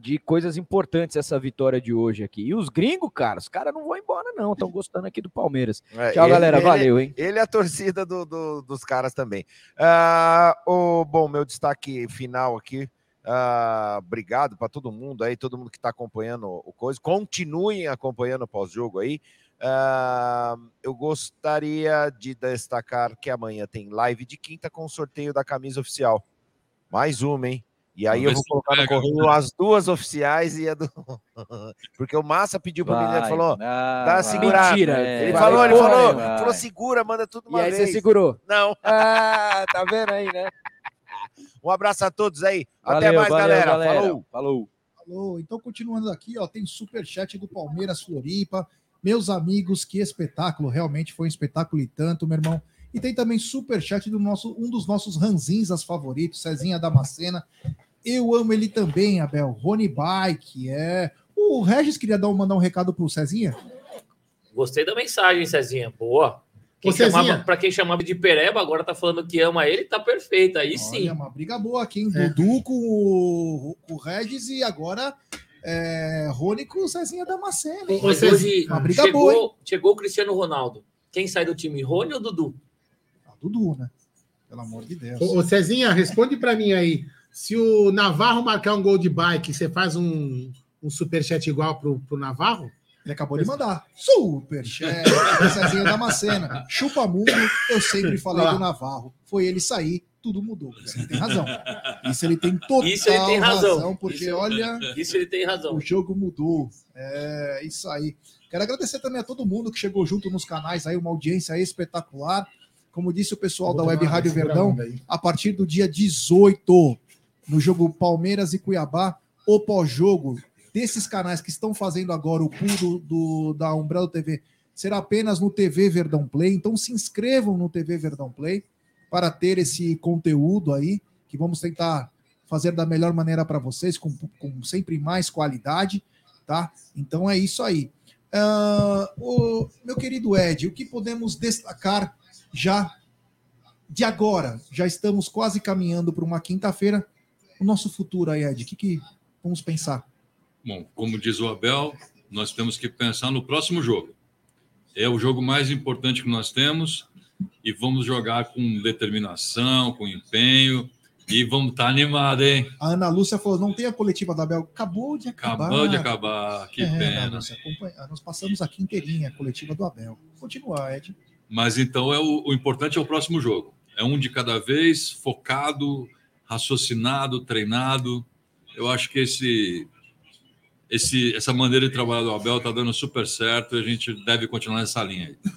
de coisas importantes essa vitória de hoje aqui. E os gringos, cara, os caras não vão embora, não. Estão gostando aqui do Palmeiras. É, Tchau, ele- galera. ele- Valeu, hein? Ele é a torcida do- do- dos caras também. Ah, o, bom, meu destaque final aqui. Ah, obrigado para todo mundo aí, todo mundo que está acompanhando o coisa. Continuem acompanhando o pós-jogo aí. Ah, eu gostaria de destacar que amanhã tem live de quinta com o sorteio da camisa oficial. Mais uma, hein? E aí eu Vamos vou ver se colocar no correio né? as duas oficiais e a do. [LAUGHS] Porque o Massa pediu para o menino, Vai, falou: não, dá vai. segurado. Mentira, Ele vai, falou, ele porra falou, falou, segura, manda tudo E uma aí vez. você segurou? Não. Ah, tá vendo aí, né? Um abraço a todos aí. Até Valeu, mais, valeu, galera. galera. Falou. Falou. Falou. Então, continuando aqui, ó, tem superchat do Palmeiras Floripa. Meus amigos, que espetáculo. Realmente foi um espetáculo e tanto, meu irmão. E tem também superchat do nosso, um dos nossos ranzinzas favoritos, Cezinha Damascena. Eu amo ele também, Abel. Rony Bike, é. O Regis queria dar, um- mandar um recado pro Cezinha. Gostei da mensagem, Cezinha. Boa. Quem chamava, pra quem chamava de Pereba, agora tá falando que ama ele, tá perfeito. Aí sim. Olha, uma briga boa aqui, hein? É. Dudu com o, com o Regis e agora é, Rony com o Cezinha Damasceno. Mas hoje Uma briga boa, hein? chegou, chegou o Cristiano Ronaldo. Quem sai do time, Rony ou Dudu? Dudu, né? Pelo amor de Deus. Ô, ô, Cezinha, responde pra mim aí. Se o Navarro marcar um gol de bike, você faz um, um superchat igual pro, pro Navarro? Ele acabou de mandar. Superchat, Cezinha Damascena. Chupa mundo, eu sempre falei do Navarro. Foi ele sair, tudo mudou. Isso ele tem razão. Isso ele tem total Isso ele tem razão. porque Isso- olha, Isso ele tem razão. o jogo mudou. É isso aí. Quero agradecer também a todo mundo que chegou junto nos canais aí, uma audiência espetacular. Como disse o pessoal da Web Rádio Verdão, a partir do dia 18, no jogo Palmeiras e Cuiabá, o pós-jogo desses canais que estão fazendo agora o pool do, do- da Umbrella TV será apenas no TV Verdão Play. Então se inscrevam no TV Verdão Play para ter esse conteúdo aí, que vamos tentar fazer da melhor maneira para vocês, com, com sempre mais qualidade, tá? Então é isso aí. Ah, o, meu querido Ed, o que podemos destacar já de agora? Já estamos quase caminhando para uma quinta-feira. O nosso futuro aí, Ed, o que, que vamos pensar? Bom, como diz o Abel, nós temos que pensar no próximo jogo. É o jogo mais importante que nós temos e vamos jogar com determinação, com empenho e vamos estar animados, hein? A Ana Lúcia falou: não tem a coletiva da Bel. Acabou de acabar. Acabou de acabar, que É, pena. Lúcia, acompanha- nós passamos aqui inteirinha a coletiva do Abel. Continua, Ed. Mas então é o, o importante é o próximo jogo. É um de cada vez, focado, raciocinado, treinado. Eu acho que esse, esse, essa maneira de trabalhar do Abel está dando super certo e a gente deve continuar nessa linha aí.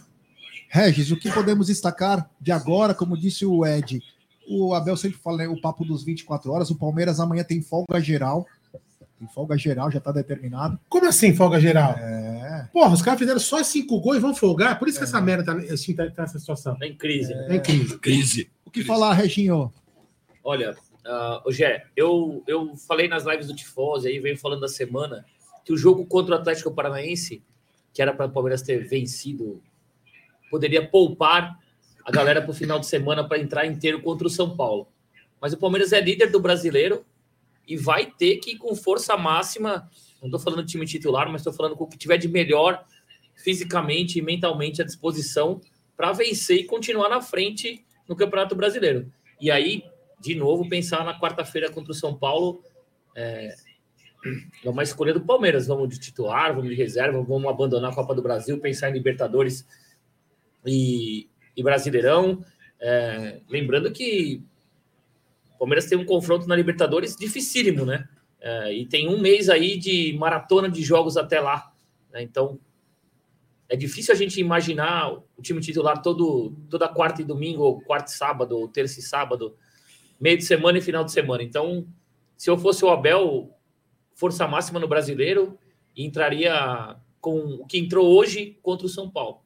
Regis, o que podemos destacar de agora, como disse o Ed? O Abel sempre fala né, o papo dos 24 horas. O Palmeiras amanhã tem folga geral. Tem folga geral, já está determinado. Como assim, folga geral? É. Porra, os caras fizeram só cinco gols e vão folgar. Por isso que essa merda tá, assim, tá, tá nessa situação. Tá em crise. Tá em crise. Crise. O que falar, Reginho? Olha, uh, Gé, eu, eu falei nas lives do Tifose aí, venho falando da semana, que o jogo contra o Atlético Paranaense, que era para o Palmeiras ter vencido, poderia poupar a galera para o final de semana para entrar inteiro contra o São Paulo. Mas o Palmeiras é líder do brasileiro e vai ter que ir com força máxima. Não estou falando do time titular, mas estou falando com o que tiver de melhor fisicamente e mentalmente à disposição para vencer e continuar na frente no Campeonato Brasileiro. E aí, de novo, pensar na quarta-feira contra o São Paulo. É, é uma escolha do Palmeiras. Vamos de titular, vamos de reserva, vamos abandonar a Copa do Brasil, pensar em Libertadores e, e Brasileirão. É, lembrando que o Palmeiras tem um confronto na Libertadores dificílimo, né? É, e tem um mês aí de maratona de jogos até lá. né? Então, é difícil a gente imaginar o time titular todo, toda quarta e domingo, ou quarta e sábado, ou terça e sábado, meio de semana e final de semana. Então, se eu fosse o Abel, força máxima no brasileiro, entraria com o que entrou hoje contra o São Paulo.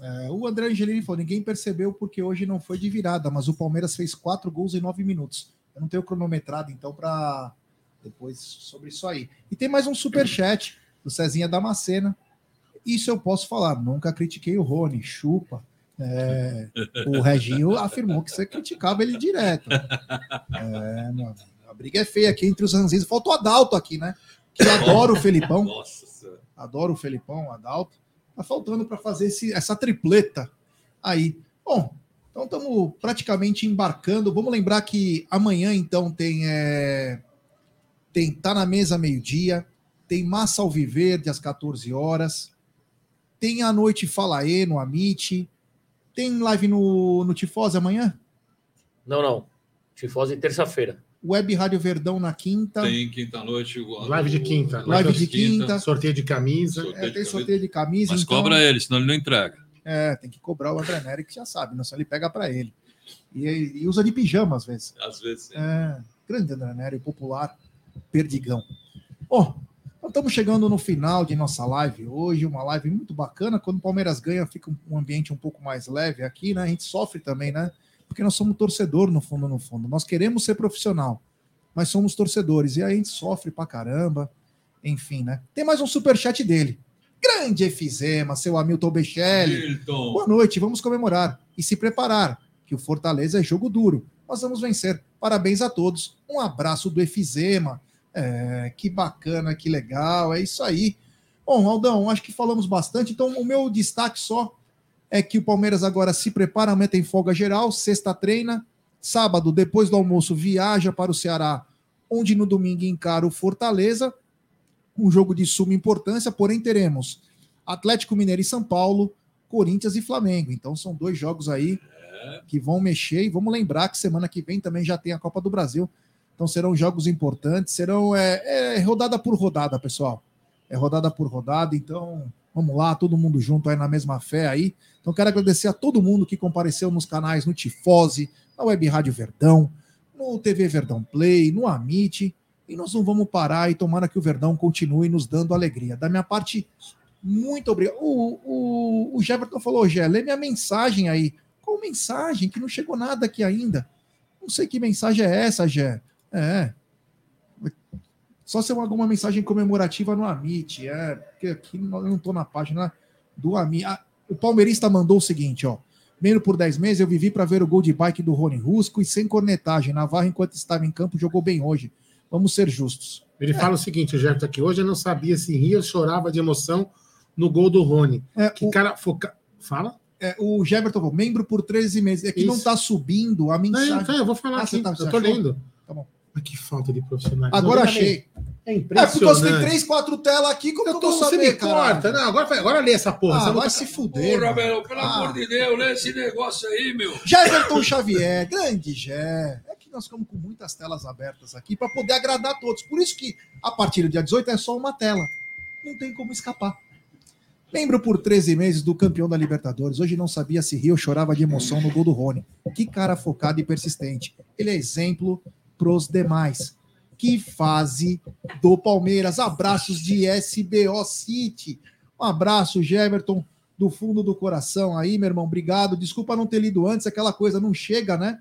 É, o André Angelini falou: ninguém percebeu porque hoje não foi de virada, mas o Palmeiras fez quatro gols em nove minutos. Eu não tenho cronometrado, então, para depois sobre isso aí. E tem mais um super chat do Cezinha Damascena. Isso eu posso falar. Nunca critiquei o Rony, chupa. É, o Reginho afirmou que você criticava ele direto. É, mano, a briga é feia aqui entre os ranzinhos. Faltou o Adalto aqui, né? Que adora o Felipão. Nossa Senhora. Adoro o Felipão, o Adalto. Tá faltando para fazer esse- essa tripleta aí. Bom, então estamos praticamente embarcando. Vamos lembrar que amanhã, então, tem. É, tem Tá na Mesa meio-dia, tem Massa Alviverde às 14 horas, tem a noite Fala E no Amit, tem live no, no Tifose amanhã? Não, não. Tifose terça-feira. Web Rádio Verdão na quinta. Tem quinta-noite. Live de quinta. Live de quinta. Sorteio de camisa. É, tem sorteio de camisa. Mas então- cobra ele, senão ele não entrega. É, tem que cobrar o André Nery, que já sabe, não só ele pega para ele. E, e usa de pijama às vezes. Às vezes sim. É, grande André Nery, popular, perdigão. Bom, então estamos chegando no final de nossa live hoje, uma live muito bacana. Quando o Palmeiras ganha, fica um- ambiente um pouco mais leve aqui, né? A gente sofre também, né? Porque nós somos torcedor, no fundo, no fundo. Nós queremos ser profissional, mas somos torcedores. E aí a gente sofre pra caramba. Enfim, né? Tem mais um superchat dele. Grande Efizema, seu Hamilton Bechelli. Milton. Boa noite, vamos comemorar e se preparar, que o Fortaleza é jogo duro. Nós vamos vencer. Parabéns a todos. Um abraço do Efizema. É, que bacana, que legal, é isso aí. Bom, Aldão, acho que falamos bastante, então o meu destaque só é que o Palmeiras agora se prepara, aumenta em folga geral, sexta treina, sábado, depois do almoço, viaja para o Ceará, onde no domingo encara o Fortaleza, um jogo de suma importância, porém teremos Atlético Mineiro e São Paulo, Corinthians e Flamengo. Então são dois jogos aí que vão mexer e vamos lembrar que semana que vem também já tem a Copa do Brasil. Então serão jogos importantes, serão é, é rodada por rodada, pessoal. É rodada por rodada, então vamos lá, todo mundo junto aí na mesma fé aí. Então quero agradecer a todo mundo que compareceu nos canais no Tifose, na Web Rádio Verdão, no TV Verdão Play, no Amit, e nós não vamos parar e tomara que o Verdão continue nos dando alegria. Da minha parte, muito obrigado. O, o, o Jefferson falou, Gé, lê minha mensagem aí. Qual mensagem? Que não chegou nada aqui ainda. Não sei que mensagem é essa, Gé. É. Só se é alguma mensagem comemorativa no Amit. É, porque aqui eu não estou na página do Amit. Ah, o palmeirista mandou o seguinte, ó. Menos por 10 meses, eu vivi para ver o gol de bike do Rony Rusco e sem cornetagem. Navarro, enquanto estava em campo, jogou bem hoje. Vamos ser justos. Ele fala o seguinte, o Jefferson aqui, hoje eu não sabia se ria ou chorava de emoção no gol do Rony. que cara foca... Fala? É, o Jefferson falou, membro por 13 meses. É que não Isso. está subindo a mensagem. Não, eu vou falar Ah, aqui, tá- eu tô achou? lendo. Tá bom. Mas que falta de profissionalismo. Agora Eu achei. É É impressionante. porque você tem três, quatro telas aqui, como Eu eu, tô, vou você saber, corta. Não, agora, agora lê essa porra. Ah, vai tá- se fuder. Porra, velho, pelo Ah. amor de Deus, lê esse negócio aí, meu. Jefferson Xavier, [LAUGHS] grande Jé. É que nós ficamos com muitas telas abertas aqui para poder agradar a todos. Por isso que a partir do dia 18 é só uma tela. Não tem como escapar. Membro por 13 meses do campeão da Libertadores. Hoje não sabia se ria ou chorava de emoção no gol do Rony. Que cara focado e persistente. Ele é exemplo pros demais. Que fase do Palmeiras. Abraços de SBO City. Um abraço, Jeverton, do fundo do coração aí, meu irmão. Obrigado. Desculpa não ter lido antes, aquela coisa não chega, né?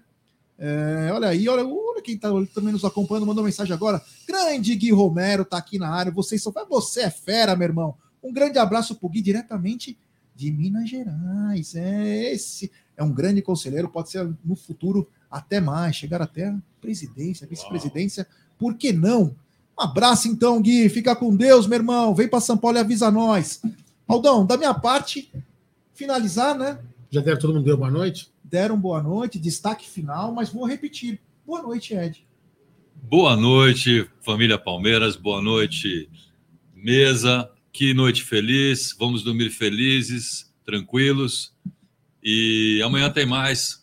É, olha aí, olha, olha quem tá também nos acompanhando, mandou mensagem agora. Grande Gui Romero tá aqui na área. Vocês são. Você é fera, meu irmão. Um grande abraço pro Gui diretamente de Minas Gerais. É esse. É um grande conselheiro, pode ser no futuro até mais, chegar até a presidência, vice-presidência. Por que não? Um abraço então, Gui. Fica com Deus, meu irmão. Vem para São Paulo e avisa nós. Aldão, da minha parte, finalizar, né? Já deram todo mundo deu boa noite? Deram boa noite, destaque final, mas vou repetir. Boa noite, Ed. Boa noite, família Palmeiras. Boa noite, mesa. Que noite feliz. Vamos dormir felizes, tranquilos. E amanhã tem mais.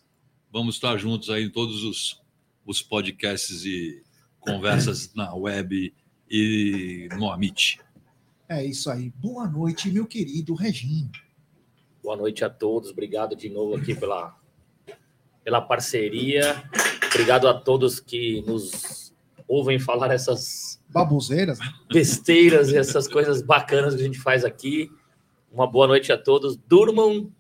Vamos estar juntos aí em todos os, os podcasts e conversas [LAUGHS] na web e no Amit. É isso aí. Boa noite, meu querido Reginho. Boa noite a todos. Obrigado de novo aqui pela, pela parceria. Obrigado a todos que nos ouvem falar essas Babuzeiras. né? besteiras e essas coisas bacanas que a gente faz aqui. Uma boa noite a todos. Durmam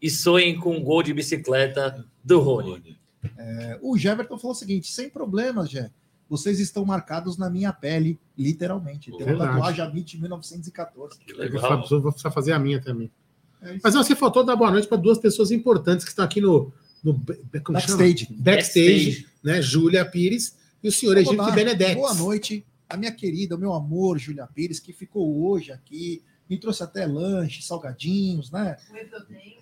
e sonhem com um gol de bicicleta do Rony. É, o Jeverton falou o seguinte: sem problemas, Jé. Vocês estão marcados na minha pele, literalmente. Tem uma tatuagem Amit 1914. Eu vou, fa- vou precisar fazer a minha também. É. Mas você faltou dar boa noite para duas pessoas importantes que estão aqui no, no ba- como chama? Backstage. Backstage, Backstage. né? Júlia Pires e o senhor Egípcio Benedetti. Boa noite, a minha querida, o meu amor, Júlia Pires, que ficou hoje aqui, me trouxe até lanche, salgadinhos, né?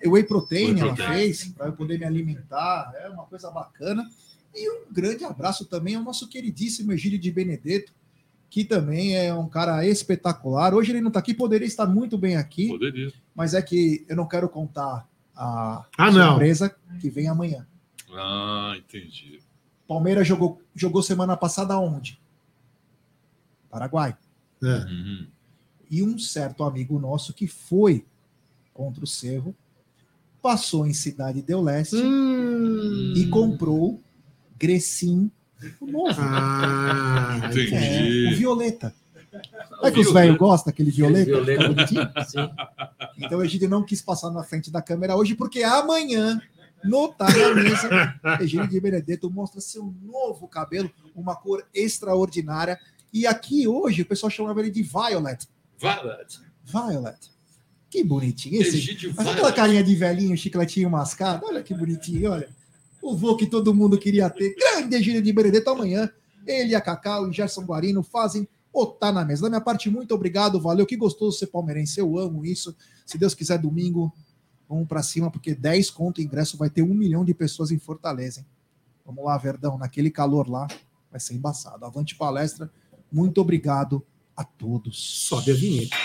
Whey protein, Whey ela protein. fez, para eu poder me alimentar, é uma coisa bacana. E um grande abraço também ao nosso queridíssimo Egílio de Benedetto, que também é um cara espetacular. Hoje ele não está aqui, poderia estar muito bem aqui, Poderia. mas é que eu não quero contar a Ah, não. surpresa que vem amanhã. Ah, entendi. Palmeiras jogou, jogou semana passada onde? Paraguai. É. Uhum. E um certo amigo nosso que foi contra o Cerro passou em Cidade Del Leste Hum. e comprou Grecim, o novo. Ah, Entendi. É, o Violeta. É que os velhos gostam daquele Violeta? Violeta. Então o Egídio não quis passar na frente da câmera hoje, porque amanhã, no Tá na Mesa, Egídio de Benedetto mostra seu novo cabelo, uma cor extraordinária. E aqui hoje o pessoal chamava ele de Violet. Violet. Violet. Que bonitinho. Esse, Egídio mas aquela carinha de velhinho, chicletinho mascado. Olha que bonitinho, olha. O vô que todo mundo queria ter. Grande Egídio de Benedetto amanhã. Ele, a Cacau e Gerson Guarino fazem o Tá na Mesa. Da minha parte, muito obrigado. Valeu. Que gostoso ser palmeirense. Eu amo isso. Se Deus quiser, domingo, vamos pra cima, porque 10 conto ingresso vai ter um milhão de pessoas em Fortaleza, hein? Vamos lá, Verdão. Naquele calor lá, vai ser embaçado. Avante palestra. Muito obrigado a todos. Sobe a vinheta.